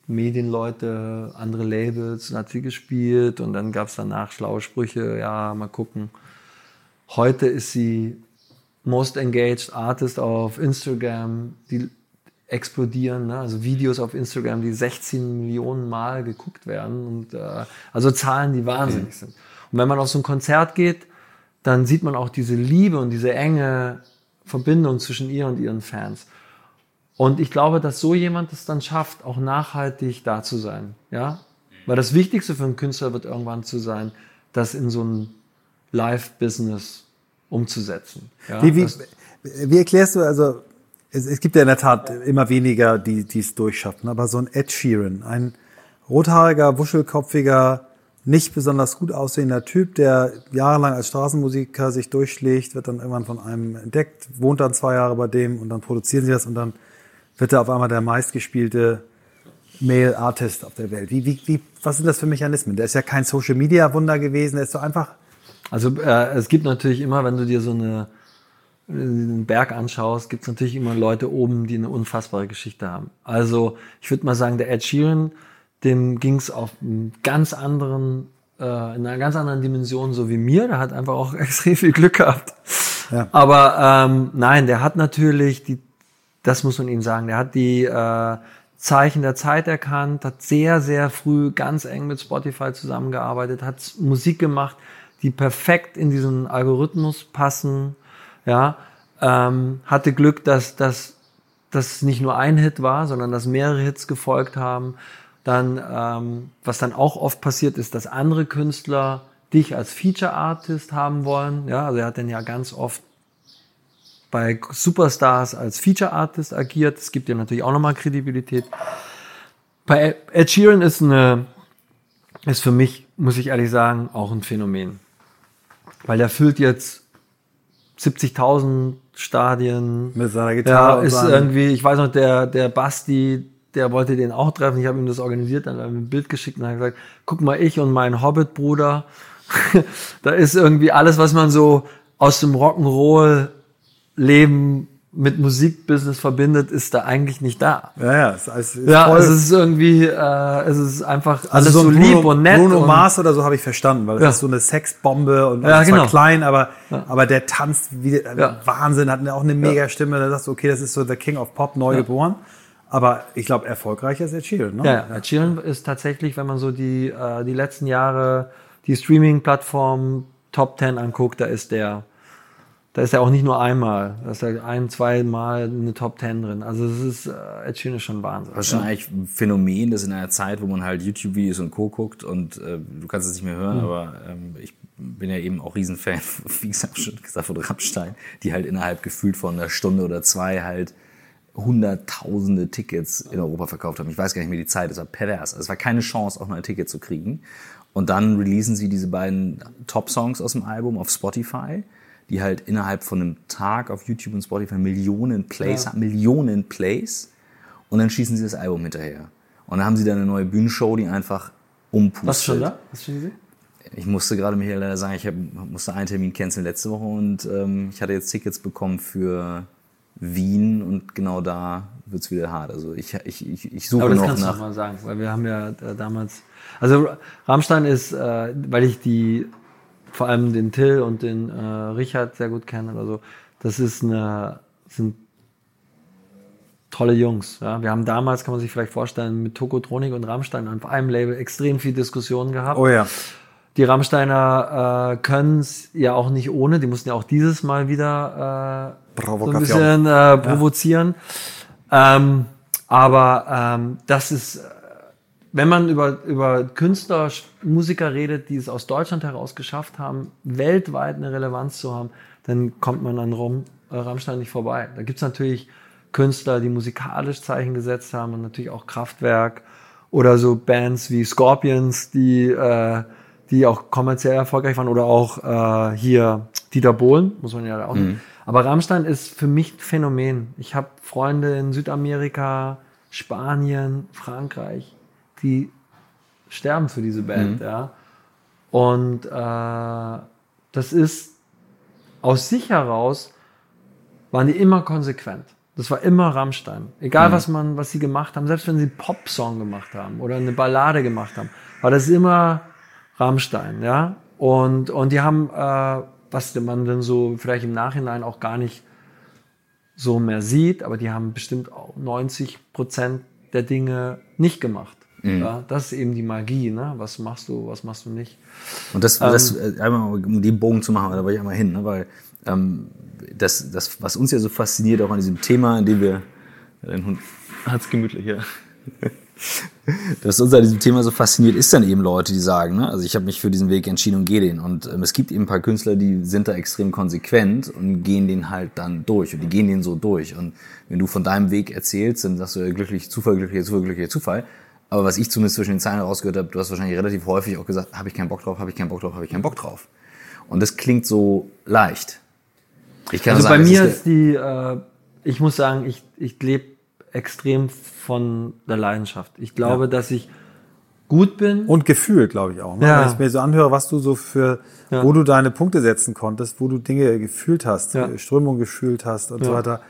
Medienleute, andere Labels, und hat sie gespielt und dann gab es danach schlaue Sprüche, ja, mal gucken. Heute ist sie Most Engaged Artist auf Instagram. Die explodieren. Ne? Also Videos auf Instagram, die 16 Millionen Mal geguckt werden. Und, äh, also Zahlen, die wahnsinnig mhm. sind. Und wenn man auf so ein Konzert geht, dann sieht man auch diese Liebe und diese enge Verbindung zwischen ihr und ihren Fans. Und ich glaube, dass so jemand es dann schafft, auch nachhaltig da zu sein. Ja? Weil das Wichtigste für einen Künstler wird irgendwann zu sein, das in so ein Live-Business umzusetzen. Ja? Wie, wie, wie erklärst du, also es, es gibt ja in der Tat immer weniger, die es durchschaffen. Aber so ein Ed Sheeran, ein rothaariger, wuschelkopfiger, nicht besonders gut aussehender Typ, der jahrelang als Straßenmusiker sich durchschlägt, wird dann irgendwann von einem entdeckt, wohnt dann zwei Jahre bei dem und dann produzieren sie das und dann wird er auf einmal der meistgespielte Male Artist auf der Welt. Wie, wie, wie, was sind das für Mechanismen? Der ist ja kein Social Media Wunder gewesen, der ist so einfach. Also äh, es gibt natürlich immer, wenn du dir so eine den Berg anschaust, gibt es natürlich immer Leute oben, die eine unfassbare Geschichte haben. Also ich würde mal sagen, der Ed Sheeran, dem ging es auf einem ganz anderen, äh, in einer ganz anderen Dimension, so wie mir. Der hat einfach auch extrem viel Glück gehabt. Ja. Aber ähm, nein, der hat natürlich die, das muss man ihm sagen, der hat die äh, Zeichen der Zeit erkannt, hat sehr, sehr früh ganz eng mit Spotify zusammengearbeitet, hat Musik gemacht, die perfekt in diesen Algorithmus passen ja, ähm, hatte Glück, dass dass das nicht nur ein Hit war, sondern dass mehrere Hits gefolgt haben. Dann, ähm, was dann auch oft passiert, ist, dass andere Künstler dich als Feature Artist haben wollen. Ja, also er hat dann ja ganz oft bei Superstars als Feature Artist agiert. Das gibt dir natürlich auch nochmal Kredibilität. Bei Ed Sheeran ist eine, ist für mich, muss ich ehrlich sagen, auch ein Phänomen. Weil der füllt jetzt 70.000 Stadien. Mit seiner Gitarre. Ja, ist seinem- irgendwie, ich weiß noch, der, der Basti, der wollte den auch treffen. Ich habe ihm das organisiert, dann hat er mir ein Bild geschickt und hat gesagt, guck mal, ich und mein Hobbit-Bruder, da ist irgendwie alles, was man so aus dem Rock'n'Roll-Leben mit Musikbusiness verbindet, ist da eigentlich nicht da. ja, ja, es es ist Ja, voll- es ist irgendwie, äh, es ist einfach alles also so, ein lieb Bruno, und nett. Bruno und, Mars oder so habe ich verstanden, weil das Ja. ist so eine Sexbombe und Ja, ist zwar genau. klein, aber, aber der tanzt wie Ja. Wahnsinn, hat auch eine mega Stimme. Da sagst du, okay, das ist so der King of Pop, neu geboren. Aber ich glaube, erfolgreicher ist Ed Sheeran, ne? Ja, ja. Ed Sheeran ist tatsächlich, wenn man so die, äh, die letzten Jahre die Streaming-Plattform Top 10 anguckt, da ist der, da ist er auch nicht nur einmal, da ist er ein, zwei Mal in eine Top 10 drin. Also es ist, äh, Ed Sheeran ist schon Wahnsinn. Das ist schon eigentlich ein Phänomen, das in einer Zeit, wo man halt YouTube-Videos und Co. guckt und äh, du kannst es nicht mehr hören, aber ähm, ich bin ja eben auch Riesenfan, wie gesagt, schon gesagt, von Rammstein, die halt innerhalb gefühlt von einer Stunde oder zwei halt hunderttausende Tickets in Europa verkauft haben. Ich weiß gar nicht mehr die Zeit, es war pervers. Also es war keine Chance, auch mal ein Ticket zu kriegen. Und dann releasen sie diese beiden Top-Songs aus dem Album auf Spotify, die halt innerhalb von einem Tag auf YouTube und Spotify Millionen Plays haben, Millionen Plays. Und dann schießen sie das Album hinterher. Und dann haben sie da eine neue Bühnenshow, die einfach umpustet. Was schon da? Du schon gesehen? Ich musste gerade Michael leider sagen, ich hab, musste einen Termin canceln letzte Woche und ähm, ich hatte jetzt Tickets bekommen für Wien und genau da wird's wieder hart. Also ich, ich, ich, ich suche Aber das noch kannst du nach. noch mal sagen, weil wir haben ja damals, also Rammstein ist, äh, weil ich die, vor allem den Till und den äh, Richard sehr gut kenne oder so, das ist eine, sind tolle Jungs. Ja? Wir haben damals, kann man sich vielleicht vorstellen, mit Tokotronik und Rammstein auf einem Label extrem viel Diskussionen gehabt. Oh ja. Die Rammsteiner äh, können es ja auch nicht ohne. Die mussten ja auch dieses Mal wieder äh, so ein bisschen äh, provozieren. Ähm, aber ähm, das ist, wenn man über, über Künstler, Musiker redet, die es aus Deutschland heraus geschafft haben, weltweit eine Relevanz zu haben, dann kommt man an Rom, äh, Rammstein nicht vorbei. Da gibt's natürlich Künstler, die musikalisch Zeichen gesetzt haben und natürlich auch Kraftwerk oder so Bands wie Scorpions, die, äh, die auch kommerziell erfolgreich waren oder auch äh, hier Dieter Bohlen, muss man ja auch Mhm. Aber Rammstein ist für mich ein Phänomen. Ich habe Freunde in Südamerika, Spanien, Frankreich, die sterben für diese Band, Mhm. ja. Und äh, das ist aus sich heraus waren die immer konsequent. Das war immer Rammstein. Egal was man, was sie gemacht haben, selbst wenn sie einen Pop-Song gemacht haben oder eine Ballade gemacht haben, war das immer Rammstein, ja. Und, und die haben, äh, was man dann so vielleicht im Nachhinein auch gar nicht so mehr sieht, aber die haben bestimmt auch 90 Prozent der Dinge nicht gemacht. Ja, das ist eben die Magie, ne? Was machst du, was machst du nicht? Und das, das äh, einmal, um den Bogen zu machen, da wollte ich einmal hin, ne? weil ähm, das, das, was uns ja so fasziniert, auch an diesem Thema, in dem wir, ja, dein Hund hat's gemütlich, ja. Das uns an diesem Thema so fasziniert, ist dann eben Leute, die sagen, ne? also ich habe mich für diesen Weg entschieden und gehe den. Und ähm, es gibt eben ein paar Künstler, die sind da extrem konsequent und gehen den halt dann durch. Und die gehen den so durch. Und wenn du von deinem Weg erzählst, dann sagst du ja glücklich, Zufall, glücklicher Zufall, glücklicher Zufall. Aber was ich zumindest zwischen den Zeilen rausgehört habe, du hast wahrscheinlich relativ häufig auch gesagt, habe ich keinen Bock drauf, habe ich keinen Bock drauf, habe ich keinen Bock drauf. Und das klingt so leicht. Ich kann Also nur bei sagen, mir das ist die, äh, ich muss sagen, ich, ich lebe extrem von der Leidenschaft. Ich glaube, dass ich gut bin. Und Gefühl, glaube ich auch. Ne? Ja. Wenn ich mir so anhöre, was du so für, Ja. wo du deine Punkte setzen konntest, wo du Dinge gefühlt hast, Ja. Strömung gefühlt hast und so Ja. weiter,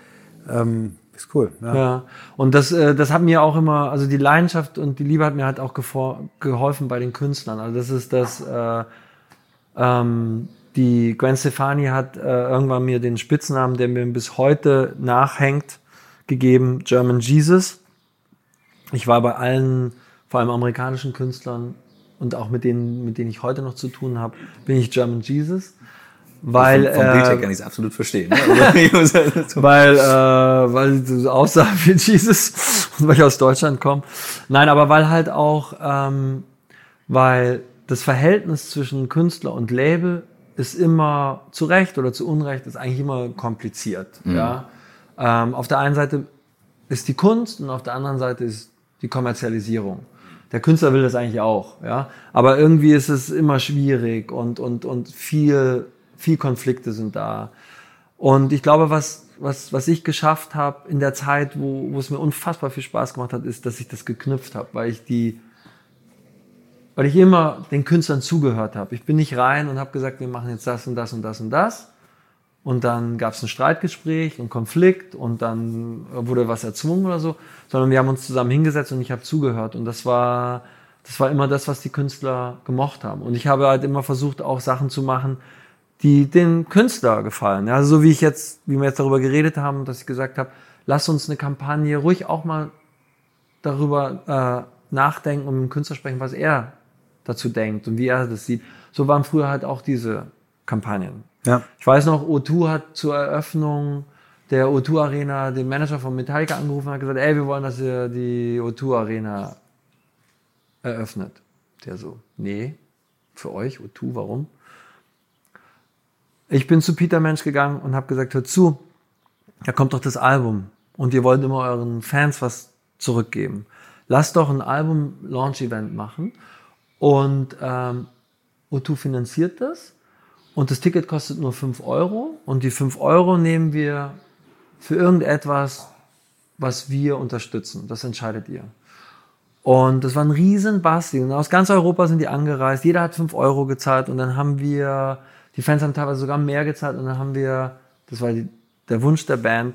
ähm, ist cool. Ja. Ja, und das, äh, das hat mir auch immer, also die Leidenschaft und die Liebe hat mir halt auch geholfen bei den Künstlern. Also das ist das, äh, ähm, die Gwen Stefani hat äh, irgendwann mir den Spitznamen, der mir bis heute nachhängt, gegeben, German Jesus. Ich war bei allen, vor allem amerikanischen Künstlern und auch mit denen, mit denen ich heute noch zu tun habe, bin ich German Jesus. Weil, vom, vom äh, Bildcheck kann ich es absolut verstehen. Ne? Also, weil, äh, weil du so aussah wie Jesus und weil ich aus Deutschland komme. Nein, aber weil halt auch, ähm, weil das Verhältnis zwischen Künstler und Label ist immer zu Recht oder zu Unrecht, ist eigentlich immer kompliziert. Ja? Ähm, auf der einen Seite ist die Kunst und auf der anderen Seite ist die Kommerzialisierung. Der Künstler will das eigentlich auch, ja. Aber irgendwie ist es immer schwierig und, und, und viel, viel Konflikte sind da. Und ich glaube, was, was, was ich geschafft habe in der Zeit, wo, wo es mir unfassbar viel Spaß gemacht hat, ist, dass ich das geknüpft habe, weil ich die, weil ich immer den Künstlern zugehört habe. Ich bin nicht rein und habe gesagt, wir machen jetzt das und das und das und das. Und dann gab es ein Streitgespräch, einen Konflikt und dann wurde was erzwungen oder so, sondern wir haben uns zusammen hingesetzt und ich habe zugehört. Und das war, das war immer das, was die Künstler gemocht haben. Und ich habe halt immer versucht, auch Sachen zu machen, die den Künstler gefallen. Ja, so wie ich jetzt, wie wir jetzt darüber geredet haben, dass ich gesagt habe, lass uns eine Kampagne ruhig auch mal darüber äh, nachdenken und mit dem Künstler sprechen, was er dazu denkt und wie er das sieht. So waren früher halt auch diese Kampagnen. Ja. Ich weiß noch, O2 hat zur Eröffnung der O2 Arena den Manager von Metallica angerufen und hat gesagt, ey, wir wollen, dass ihr die O2 Arena eröffnet. Der so, nee, für euch, O2, warum? Ich bin zu Peter Mensch gegangen und habe gesagt, hört zu, da kommt doch das Album und ihr wollt immer euren Fans was zurückgeben. Lasst doch ein Album-Launch-Event machen und ähm, O2 finanziert das und das Ticket kostet nur 5 Euro und die 5 Euro nehmen wir für irgendetwas, was wir unterstützen. Das entscheidet ihr. Und das war ein riesen Basti. Und aus ganz Europa sind die angereist. Jeder hat 5 Euro gezahlt und dann haben wir, die Fans haben teilweise sogar mehr gezahlt und dann haben wir, das war die, der Wunsch der Band,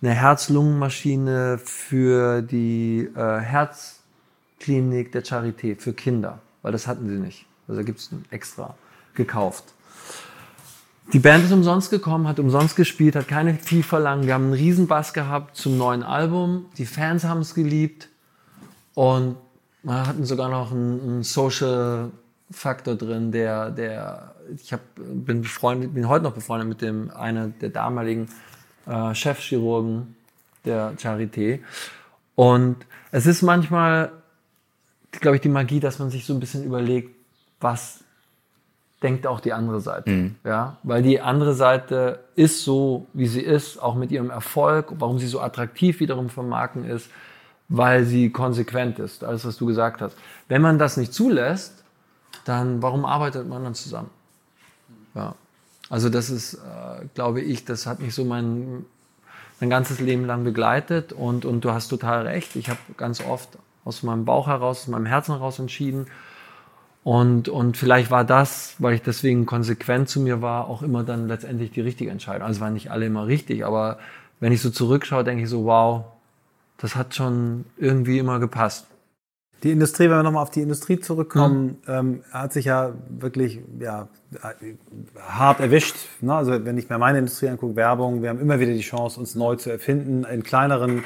eine Herz-Lungen-Maschine für die äh, Herzklinik der Charité für Kinder, weil das hatten sie nicht. Also da gibt es extra gekauft. Die Band ist umsonst gekommen, hat umsonst gespielt, hat keine Fee verlangt. Wir haben einen riesen Bass gehabt zum neuen Album. Die Fans haben es geliebt. Und wir hatten sogar noch einen, einen Social Faktor drin, der, der, ich hab, bin befreundet, bin heute noch befreundet mit dem, einer der damaligen äh, Chefchirurgen der Charité. Und es ist manchmal, glaube ich, die Magie, dass man sich so ein bisschen überlegt, was denkt auch die andere Seite. Ja, weil die andere Seite ist so, wie sie ist, auch mit ihrem Erfolg, warum sie so attraktiv wiederum für Marken ist, weil sie konsequent ist, alles was du gesagt hast. Wenn man das nicht zulässt, dann warum arbeitet man dann zusammen? Ja. Also das ist, äh, glaube ich, das hat mich so mein, mein ganzes Leben lang begleitet und, und du hast total recht. Ich habe ganz oft aus meinem Bauch heraus, aus meinem Herzen heraus entschieden. Und, und vielleicht war das, weil ich deswegen konsequent zu mir war, auch immer dann letztendlich die richtige Entscheidung. Also waren nicht alle immer richtig, aber wenn ich so zurückschaue, denke ich so, wow, das hat schon irgendwie immer gepasst. Die Industrie, wenn wir nochmal auf die Industrie zurückkommen, ähm, hat sich ja wirklich ja, hart erwischt. Ne? Also wenn ich mir meine Industrie angucke, Werbung, wir haben immer wieder die Chance, uns neu zu erfinden in kleineren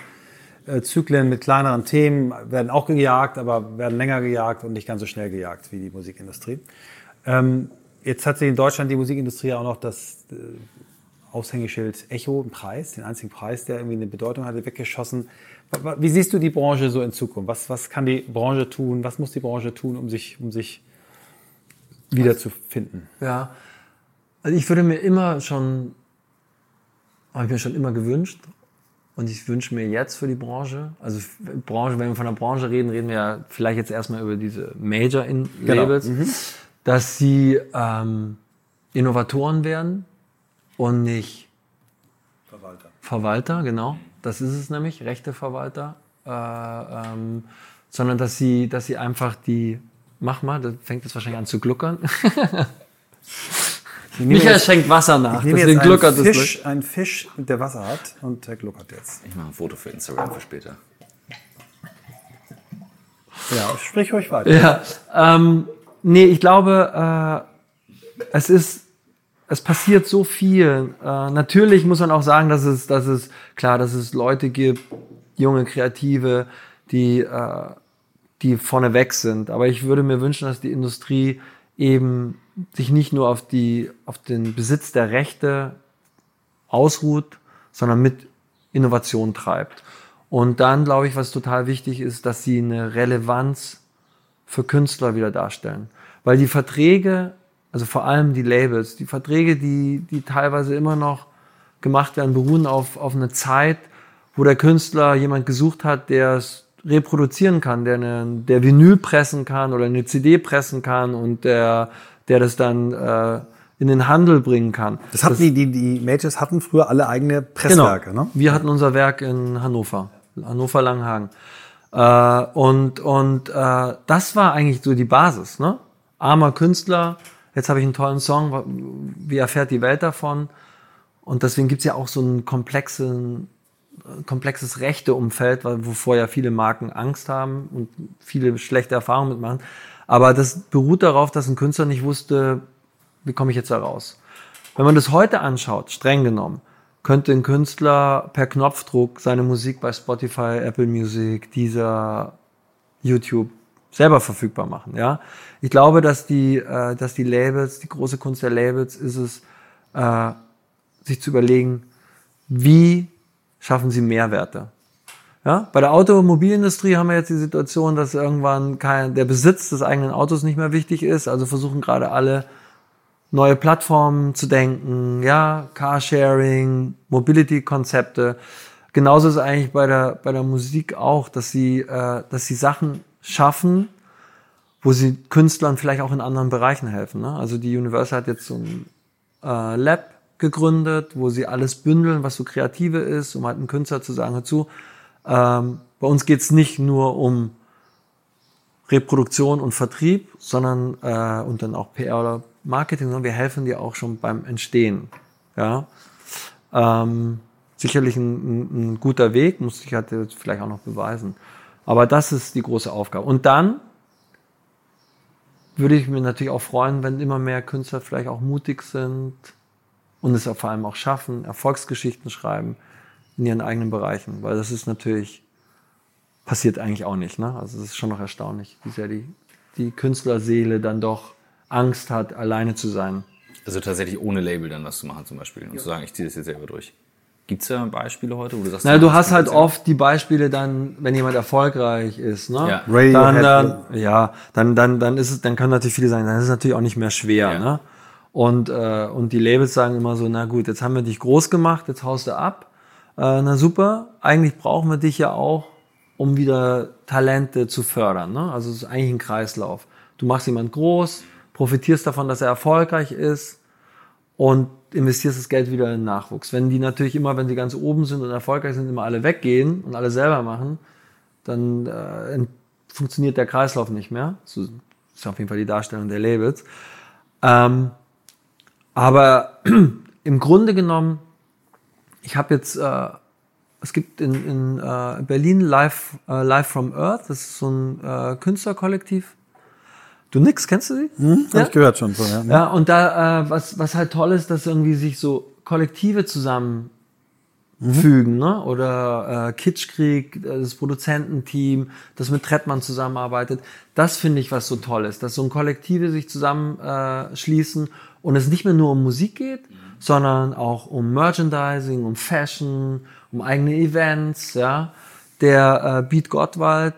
äh, Zyklen mit kleineren Themen, werden auch gejagt, aber werden länger gejagt und nicht ganz so schnell gejagt wie die Musikindustrie. Ähm, jetzt hat sich in Deutschland die Musikindustrie auch noch das äh, Aushängeschild Echo, einen Preis, den einzigen Preis, der irgendwie eine Bedeutung hatte, weggeschossen. Wie siehst du die Branche so in Zukunft? Was, was kann die Branche tun? Was muss die Branche tun, um sich, um sich wiederzufinden? Ja, also ich würde mir immer schon, habe ich mir schon immer gewünscht und ich wünsche mir jetzt für die Branche, also Branche, wenn wir von der Branche reden, reden wir ja vielleicht jetzt erstmal über diese Major-Labels, Genau. dass sie ähm, Innovatoren werden und nicht Verwalter. Verwalter, genau. Das ist es nämlich, rechte Verwalter. Äh, ähm, sondern dass sie, dass sie einfach die, mach mal, da fängt es wahrscheinlich an zu gluckern. Michael jetzt- schenkt Wasser nach, Ich nehme deswegen jetzt gluckert es. Fisch, einen Fisch, der Wasser hat und der gluckert jetzt. Ich mache ein Foto für Instagram für später. Ja, sprich ruhig weiter. Ja, ähm, nee, ich glaube, äh, es ist, es passiert so viel. Äh, natürlich muss man auch sagen, dass es, dass es, klar, dass es Leute gibt, junge Kreative, die, äh, die vorne sind. Aber ich würde mir wünschen, dass die Industrie eben sich nicht nur auf die, auf den Besitz der Rechte ausruht, sondern mit Innovation treibt. Und dann glaube ich, was total wichtig ist, dass sie eine Relevanz für Künstler wieder darstellen. Weil die Verträge, also vor allem die Labels, die Verträge, die, die teilweise immer noch gemacht werden, beruhen auf, auf eine Zeit, wo der Künstler jemand gesucht hat, der es reproduzieren kann, der, eine, der Vinyl pressen kann oder eine CD pressen kann und der, der das dann äh, in den Handel bringen kann. Das hatten das, die, die, die Majors hatten früher alle eigene Presswerke, genau. ne? Wir hatten unser Werk in Hannover, Hannover Langenhagen. Äh, und und äh, das war eigentlich so die Basis, ne? Armer Künstler, jetzt habe ich einen tollen Song, wie erfährt die Welt davon? Und deswegen gibt's ja auch so ein komplexen, komplexes Rechteumfeld, wovor ja viele Marken Angst haben und viele schlechte Erfahrungen mitmachen. Aber das beruht darauf, dass ein Künstler nicht wusste, wie komme ich jetzt da raus. Wenn man das heute anschaut, streng genommen, könnte ein Künstler per Knopfdruck seine Musik bei Spotify, Apple Music, dieser YouTube selber verfügbar machen. Ja, ich glaube, dass die, äh, dass die Labels, die große Kunst der Labels, ist es, äh, sich zu überlegen, wie schaffen sie Mehrwerte. Ja, bei der Automobilindustrie haben wir jetzt die Situation, dass irgendwann kein, der Besitz des eigenen Autos nicht mehr wichtig ist. Also versuchen gerade alle neue Plattformen zu denken, ja, Carsharing, Mobility-Konzepte. Genauso ist eigentlich bei der, bei der Musik auch, dass sie, äh, dass sie Sachen schaffen, wo sie Künstlern vielleicht auch in anderen Bereichen helfen. Ne? Also die Universal hat jetzt so ein äh, Lab gegründet, wo sie alles bündeln, was so kreative ist, um halt einem Künstler zu sagen, hör zu, ähm, bei uns geht's nicht nur um Reproduktion und Vertrieb, sondern äh, und dann auch PR oder Marketing, sondern wir helfen dir auch schon beim Entstehen. Ja, ähm, sicherlich ein, ein, ein, guter Weg, muss ich halt vielleicht auch noch beweisen. Aber das ist die große Aufgabe. Und dann würde ich mir natürlich auch freuen, wenn immer mehr Künstler vielleicht auch mutig sind und es vor allem auch schaffen, Erfolgsgeschichten schreiben in ihren eigenen Bereichen, weil das ist natürlich passiert eigentlich auch nicht. Ne? Also es ist schon noch erstaunlich, wie sehr die, die Künstlerseele dann doch Angst hat, alleine zu sein. Also tatsächlich ohne Label dann was zu machen zum Beispiel und ja. zu sagen, ich ziehe das jetzt selber durch. Gibt es da Beispiele heute, wo du sagst, Na, du hast halt oft die Beispiele dann, wenn jemand erfolgreich ist, ne? Ja. Dann, dann, ja, dann, dann, dann ist es, dann können natürlich viele sagen, dann ist es natürlich auch nicht mehr schwer, ja. ne? Und, äh, und die Labels sagen immer so, na gut, jetzt haben wir dich groß gemacht, jetzt haust du ab. Äh, na super, eigentlich brauchen wir dich ja auch, um wieder Talente zu fördern. Ne? Also es ist eigentlich ein Kreislauf. Du machst jemand groß, profitierst davon, dass er erfolgreich ist und investierst das Geld wieder in Nachwuchs. Wenn die natürlich immer, wenn sie ganz oben sind und erfolgreich sind, immer alle weggehen und alle selber machen, dann äh, funktioniert der Kreislauf nicht mehr. So ist auf jeden Fall die Darstellung der Labels. Ähm, aber im Grunde genommen, ich habe jetzt, äh, es gibt in, in äh, Berlin Live, äh, Live from Earth, das ist so ein äh, Künstlerkollektiv, Du nix, kennst du sie? Hm, ja? Hab ich gehört schon. So, ja. ja, und da, äh, was, was halt toll ist, dass irgendwie sich so Kollektive zusammenfügen, mhm. ne? Oder äh, Kitschkrieg, das Produzententeam, das mit Trettmann zusammenarbeitet. Das finde ich, was so toll ist, dass so ein Kollektive sich zusammenschließen äh, und es nicht mehr nur um Musik geht, mhm. sondern auch um Merchandising, um Fashion, um eigene Events, ja. Der äh, Beat Gottwald,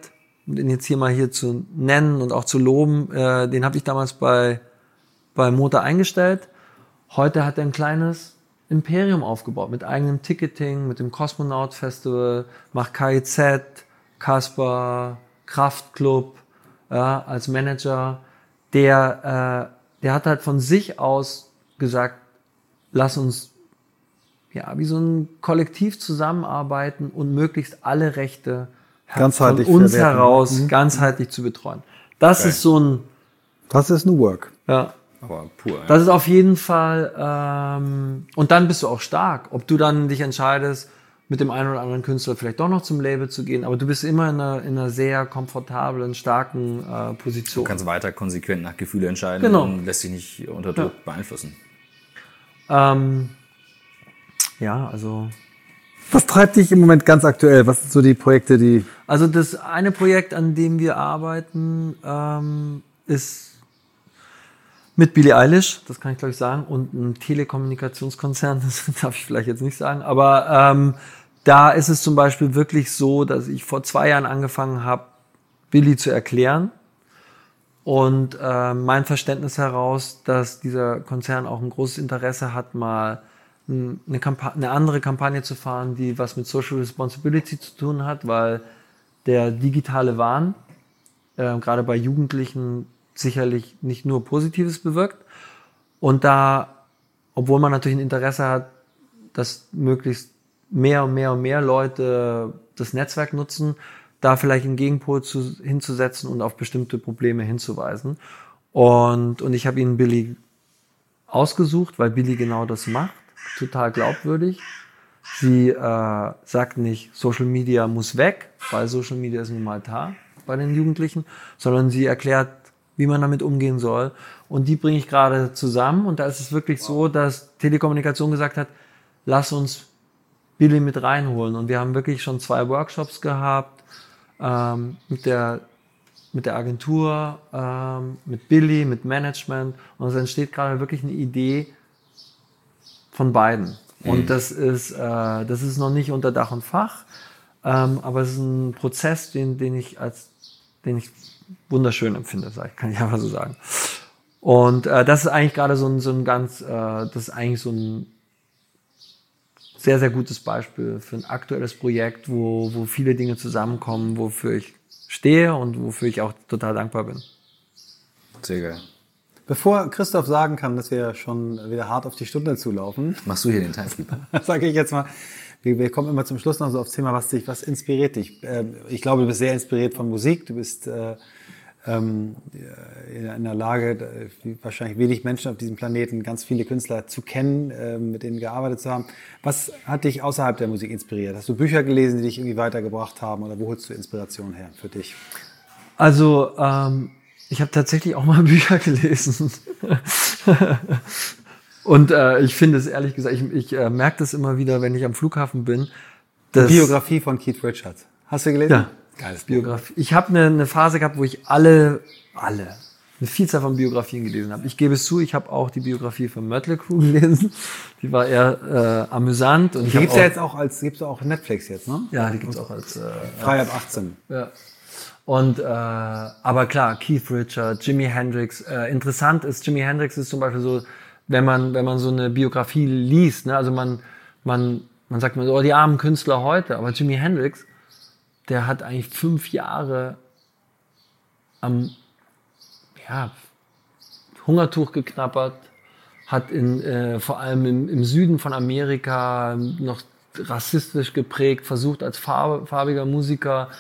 den jetzt hier mal hier zu nennen und auch zu loben, äh, den habe ich damals bei, bei Motor eingestellt. Heute hat er ein kleines Imperium aufgebaut mit eigenem Ticketing, mit dem Cosmonaut Festival, macht KIZ, Kasper, Kraftclub ja, als Manager. Der, äh, der hat halt von sich aus gesagt, lass uns ja wie so ein Kollektiv zusammenarbeiten und möglichst alle Rechte ganzheitlich von uns verwerten. heraus mhm. ganzheitlich zu betreuen. Das okay. ist so ein. Das ist New Work. Ja. Aber pur. Ja. Das ist auf jeden Fall. Ähm, und dann bist du auch stark. Ob du dann dich entscheidest, mit dem einen oder anderen Künstler vielleicht doch noch zum Label zu gehen, aber du bist immer in einer, in einer sehr komfortablen, starken äh, Position. Du kannst weiter konsequent nach Gefühle entscheiden genau. und lässt dich nicht unter Druck ja. beeinflussen. Ähm, ja, also was treibt dich im Moment ganz aktuell? Was sind so die Projekte, die. Also das eine Projekt, an dem wir arbeiten, ähm, ist Mit Billie Eilish, das kann ich glaube ich sagen, und ein Telekommunikationskonzern, das darf ich vielleicht jetzt nicht sagen, aber ähm, da ist es zum Beispiel wirklich so, dass ich vor zwei Jahren angefangen habe, Billy zu erklären und äh, mein Verständnis heraus, dass dieser Konzern auch ein großes Interesse hat, mal eine, eine andere Kampagne zu fahren, die was mit Social Responsibility zu tun hat, weil der digitale Wahn äh, gerade bei Jugendlichen sicherlich nicht nur Positives bewirkt. Und da, obwohl man natürlich ein Interesse hat, dass möglichst mehr und mehr und mehr Leute das Netzwerk nutzen, da vielleicht einen Gegenpol zu, hinzusetzen und auf bestimmte Probleme hinzuweisen. Und, und ich habe ihn Billy ausgesucht, weil Billy genau das macht, total glaubwürdig. Sie äh, sagt nicht, Social Media muss weg, weil Social Media ist nun mal da bei den Jugendlichen, sondern sie erklärt, wie man damit umgehen soll. Und die bringe ich gerade zusammen. Und da ist es wirklich so, dass Telekommunikation gesagt hat, lass uns Billy mit reinholen. Und wir haben wirklich schon zwei Workshops gehabt ähm, mit der mit der Agentur, ähm, mit Billy, mit Management. Und es entsteht gerade wirklich eine Idee von beiden. Mhm. Und das ist, äh, das ist noch nicht unter Dach und Fach, ähm, aber es ist ein Prozess, den, den ich als, den ich wunderschön empfinde, sag ich, kann ich einfach so sagen. Und äh, das ist eigentlich gerade so ein, so ein ganz, äh, das ist eigentlich so ein sehr, sehr gutes Beispiel für ein aktuelles Projekt, wo, wo viele Dinge zusammenkommen, wofür ich stehe und wofür ich auch total dankbar bin. Sehr geil. Bevor Christoph sagen kann, dass wir schon wieder hart auf die Stunde zulaufen, machst du hier den Timekeeper? sage ich jetzt mal, wir, wir, kommen immer zum Schluss noch so aufs Thema, was dich, was inspiriert dich. Ähm, ich glaube, du bist sehr inspiriert von Musik. Du bist äh, ähm, in der Lage, wahrscheinlich wenig Menschen auf diesem Planeten, ganz viele Künstler zu kennen, äh, mit denen gearbeitet zu haben. Was hat dich außerhalb der Musik inspiriert? Hast du Bücher gelesen, die dich irgendwie weitergebracht haben oder wo holst du Inspiration her für dich? Also ähm, ich habe tatsächlich auch mal Bücher gelesen. Und äh, ich finde es ehrlich gesagt, ich, ich äh, merke das immer wieder, wenn ich am Flughafen bin. Die Biografie von Keith Richards. Hast du gelesen? Ja. Geiles Biografie. Ich habe eine, eine Phase gehabt, wo ich alle, alle, eine Vielzahl von Biografien gelesen habe. Ich gebe es zu, ich habe auch die Biografie von Mötley Crew gelesen. Die war eher äh, amüsant. Und die gibt's ja jetzt auch als, gibt's auch Netflix jetzt, ne? Ja, die gibt's auch als äh, frei ab 18. Ja. Und äh, aber klar, Keith Richard, Jimi Hendrix. Äh, interessant ist, Jimi Hendrix ist zum Beispiel so, wenn man wenn man so eine Biografie liest, ne, also man man man sagt man so, oh, die armen Künstler heute, aber Jimi Hendrix der hat eigentlich fünf Jahre am ja, Hungertuch geknappert, hat in, äh, vor allem im, im, Süden von Amerika noch rassistisch geprägt, versucht als farb, farbiger Musiker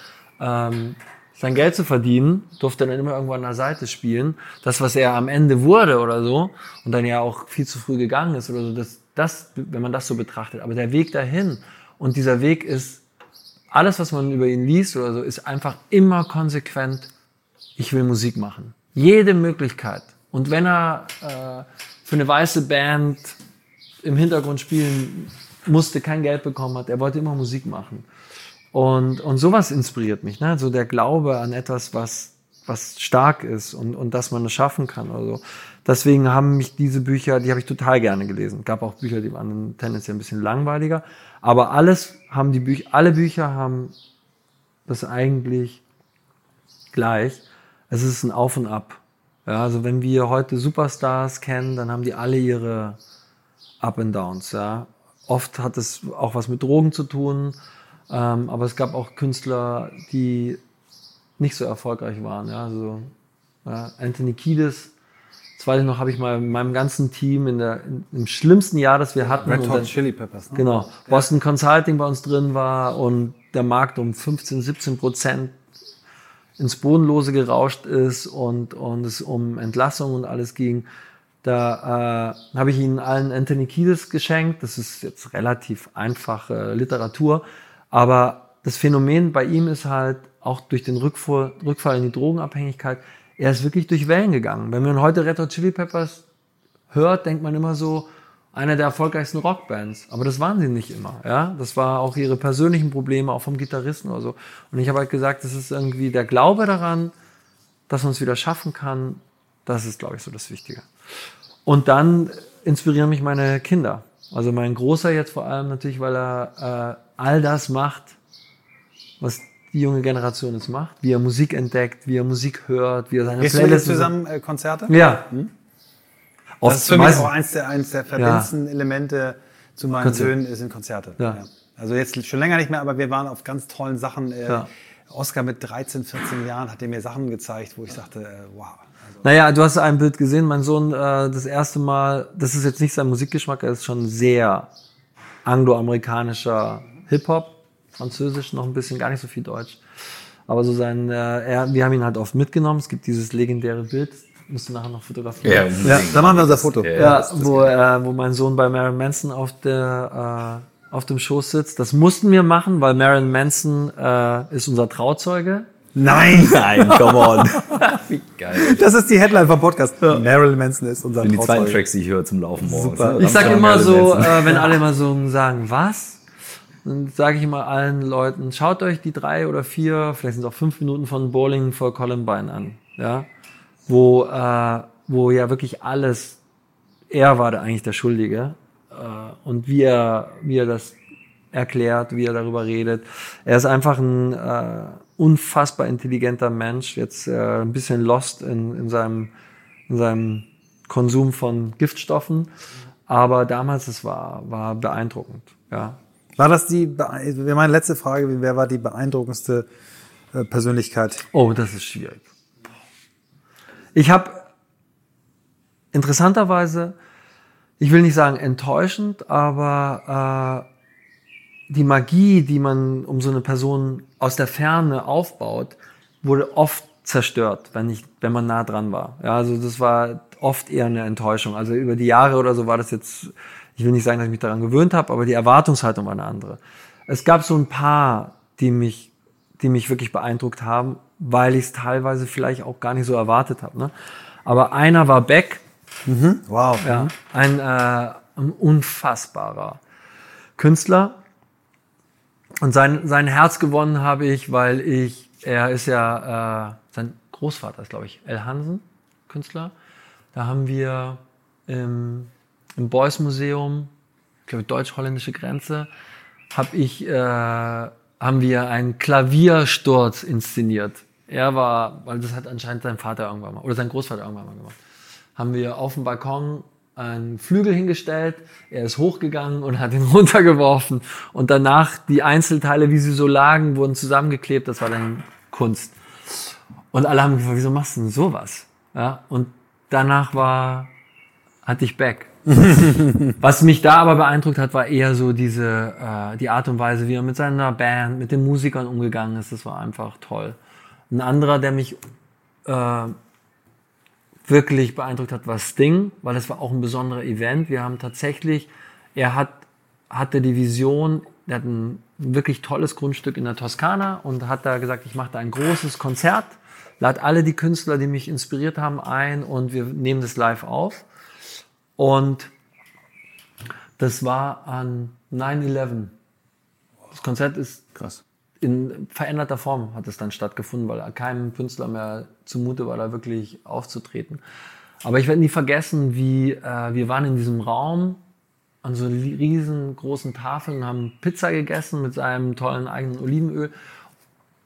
ähm, sein Geld zu verdienen, durfte dann immer irgendwo an der Seite spielen. Das, was er am Ende wurde oder so, und dann ja auch viel zu früh gegangen ist oder so, das, das, wenn man das so betrachtet. Aber der Weg dahin und dieser Weg ist alles, was man über ihn liest oder so, ist einfach immer konsequent, ich will Musik machen. Jede Möglichkeit. Und wenn er äh, für eine weiße Band im Hintergrund spielen musste, kein Geld bekommen hat, er wollte immer Musik machen. Und, und sowas inspiriert mich, ne? so der Glaube an etwas, was, was stark ist und, und dass man es schaffen kann oder so. Deswegen haben mich diese Bücher, die habe ich total gerne gelesen. Gab auch Bücher, die waren tendenziell ein bisschen langweiliger. Aber alles haben die Bücher, alle Bücher haben das eigentlich gleich. Es ist ein Auf und Ab. Ja, also wenn wir heute Superstars kennen, dann haben die alle ihre Up and Downs. Ja. Oft hat es auch was mit Drogen zu tun, ähm, aber es gab auch Künstler, die nicht so erfolgreich waren. Ja. Also ja, Anthony Kiedis das weiß ich noch, habe ich mal in meinem ganzen Team in der, in, im schlimmsten Jahr, das wir hatten. Red Hot Chili Peppers. Ne? Genau. Boston Consulting bei uns drin war und der Markt um 15, 17 Prozent ins Bodenlose gerauscht ist und, und es um Entlassung und alles ging. Da äh, habe ich ihnen allen Anthony Kiedis geschenkt. Das ist jetzt relativ einfache Literatur. Aber das Phänomen bei ihm ist halt auch durch den Rückfall, Rückfall in die Drogenabhängigkeit, er ist wirklich durch Wellen gegangen. Wenn man heute Red Hot Chili Peppers hört, denkt man immer so, einer der erfolgreichsten Rockbands. Aber das waren sie nicht immer. Ja, das war auch ihre persönlichen Probleme, auch vom Gitarristen oder so. Und ich habe halt gesagt, das ist irgendwie der Glaube daran, dass man es wieder schaffen kann, Das ist, glaube ich, so das Wichtige. Und dann inspirieren mich meine Kinder. Also mein Großer jetzt vor allem natürlich, weil er äh, all das macht, was die junge Generation jetzt macht, wie er Musik entdeckt, wie er Musik hört, wie er seine Gehst jetzt zusammen äh, Konzerte? Ja. Das ist für mich auch eins der, eins der verbindendsten Elemente zu meinen Konzerte. Söhnen, sind Konzerte. Ja. Also jetzt schon länger nicht mehr, aber wir waren auf ganz tollen Sachen. Äh, Ja. Oscar mit 13, 14 Jahren hat er mir Sachen gezeigt, wo ich sagte, äh, wow. Naja, du hast ein Bild gesehen, mein Sohn äh, das erste Mal, das ist jetzt nicht sein Musikgeschmack, er ist schon sehr angloamerikanischer Hip-Hop, französisch noch ein bisschen, gar nicht so viel Deutsch. Aber so sein, äh, er, wir haben ihn halt oft mitgenommen. Es gibt dieses legendäre Bild, musst du nachher noch fotografieren. ja, da machen wir unser Foto. Ja, Ja, das- das wo, äh, wo mein Sohn bei Marilyn Manson auf der äh, auf dem Schoß sitzt. Das mussten wir machen, weil Marilyn Manson äh, ist unser Trauzeuge. Nein! Nein, come on. Wie geil. Das ist die Headline vom Podcast. Marilyn Manson ist unser Das sind die zweiten. Tracks, die ich höre zum Laufen morgens. Super. ne? Ich sag immer so, äh, wenn alle immer so sagen, was? Dann sage ich immer allen Leuten, schaut euch die drei oder vier, vielleicht sind es auch fünf Minuten von Bowling for Columbine an, ja, wo äh, wo ja wirklich alles, er war da eigentlich der Schuldige äh, und wie er wie er das erklärt, wie er darüber redet. Er ist einfach ein äh, unfassbar intelligenter Mensch, jetzt äh, ein bisschen lost in, in seinem in seinem Konsum von Giftstoffen. Aber damals, es war, war beeindruckend. Ja. War das die, meine letzte Frage, wer war die beeindruckendste äh, Persönlichkeit? Oh, das ist schwierig. Ich habe interessanterweise, ich will nicht sagen enttäuschend, aber äh, die Magie, die man um so eine Person aus der Ferne aufbaut, wurde oft zerstört, wenn ich, wenn man nah dran war. Ja, also das war oft eher eine Enttäuschung. Also über die Jahre oder so war das jetzt, ich will nicht sagen, dass ich mich daran gewöhnt habe, aber die Erwartungshaltung war eine andere. Es gab so ein paar, die mich, die mich wirklich beeindruckt haben, weil ich es teilweise vielleicht auch gar nicht so erwartet habe. Ne? Aber einer war Beck, Wow. ja, ein, äh, ein unfassbarer Künstler. Und sein, sein Herz gewonnen habe ich, weil ich, er ist ja, äh, sein Großvater ist, glaube ich, El Hansen, Künstler. Da haben wir im, im Beuys Museum, ich glaube deutsch-holländische Grenze, habe ich, äh, haben wir einen Klaviersturz inszeniert. Er war, weil das hat anscheinend sein Vater irgendwann mal, oder sein Großvater irgendwann mal gemacht haben wir auf dem Balkon einen Flügel hingestellt, er ist hochgegangen und hat ihn runtergeworfen und danach die Einzelteile, wie sie so lagen, wurden zusammengeklebt, das war dann Kunst. Und alle haben gefragt, wieso machst du denn sowas? Ja, und danach war, hatte ich Back. Was mich da aber beeindruckt hat, war eher so diese, äh, die Art und Weise, wie er mit seiner Band, mit den Musikern umgegangen ist, das war einfach toll. Ein anderer, der mich äh, wirklich beeindruckt hat, war Sting, weil das war auch ein besonderer Event. Wir haben tatsächlich, er hat, hatte die Vision, er hat ein wirklich tolles Grundstück in der Toskana und hat da gesagt, ich mache da ein großes Konzert, lade alle die Künstler, die mich inspiriert haben, ein und wir nehmen das live auf. Und das war an 9-11. Das Konzert ist Krass. In veränderter Form hat es dann stattgefunden, weil keinem Künstler mehr zumute war, da wirklich aufzutreten. Aber ich werde nie vergessen, wie äh, wir waren in diesem Raum an so riesengroßen Tafeln, haben Pizza gegessen mit seinem tollen eigenen Olivenöl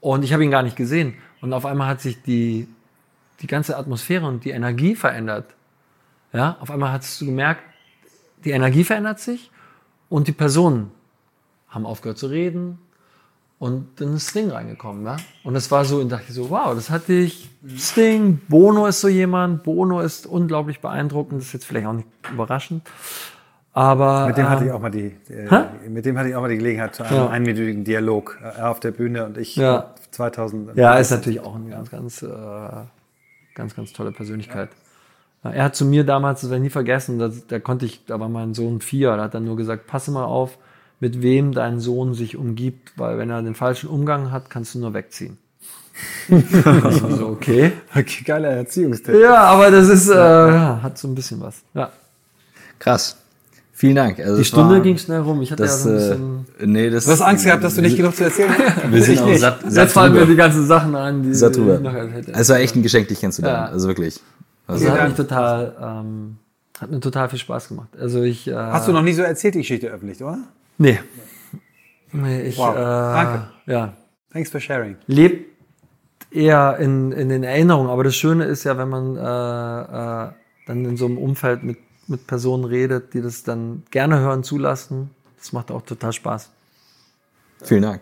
und ich habe ihn gar nicht gesehen. Und auf einmal hat sich die, die ganze Atmosphäre und die Energie verändert. Ja, auf einmal hast du gemerkt, die Energie verändert sich und die Personen haben aufgehört zu reden, und dann ist Sting reingekommen, ja. Und das war so, und dachte ich so, wow, das hatte ich. Sting, Bono ist so jemand. Bono ist unglaublich beeindruckend. Das ist jetzt vielleicht auch nicht überraschend. Aber Mit dem hatte ähm, ich auch mal die, äh, mit dem hatte ich auch mal die Gelegenheit zu einem Ja. einminütigen Dialog. äh, Er auf der Bühne und ich Ja. 2000. ja, ist natürlich auch eine ganz, ganz, äh, ganz, ganz tolle Persönlichkeit. Ja, Er hat zu mir damals, das werde ich nie vergessen, da, da konnte ich, da war mein Sohn vier, da hat er nur gesagt, passe mal auf, mit wem dein Sohn sich umgibt, weil wenn er den falschen Umgang hat, kannst du nur wegziehen. So, okay. Okay, geiler Erziehungstipp. Ja, aber das ist, äh, ja, hat so ein bisschen was. Ja. Krass. Vielen Dank. Also Die Stunde war- ging schnell rum. Ich hatte Das, ja so ein äh, bisschen. nee, das, Du hast Angst gehabt, dass du nicht genug zu erzählen hast? Wir sind Ich auch satt, satt Jetzt fallen mir die ganzen Sachen an, die Satt ich noch hätte. Es war echt ein Geschenk, dich kennenzulernen. Ja. Also wirklich. Also hat mich total, ähm, hat mir total viel Spaß gemacht. Also ich. Äh, Hast du noch nie so erzählt, die Geschichte öffentlich, oder? Nee. Nee, ich. Wow. Äh, Danke. Ja. Thanks for sharing. lebt eher in, in den Erinnerungen. Aber das Schöne ist ja, wenn man äh, äh, dann in so einem Umfeld mit, mit Personen redet, die das dann gerne hören, zulassen. Das macht auch total Spaß. Vielen Dank.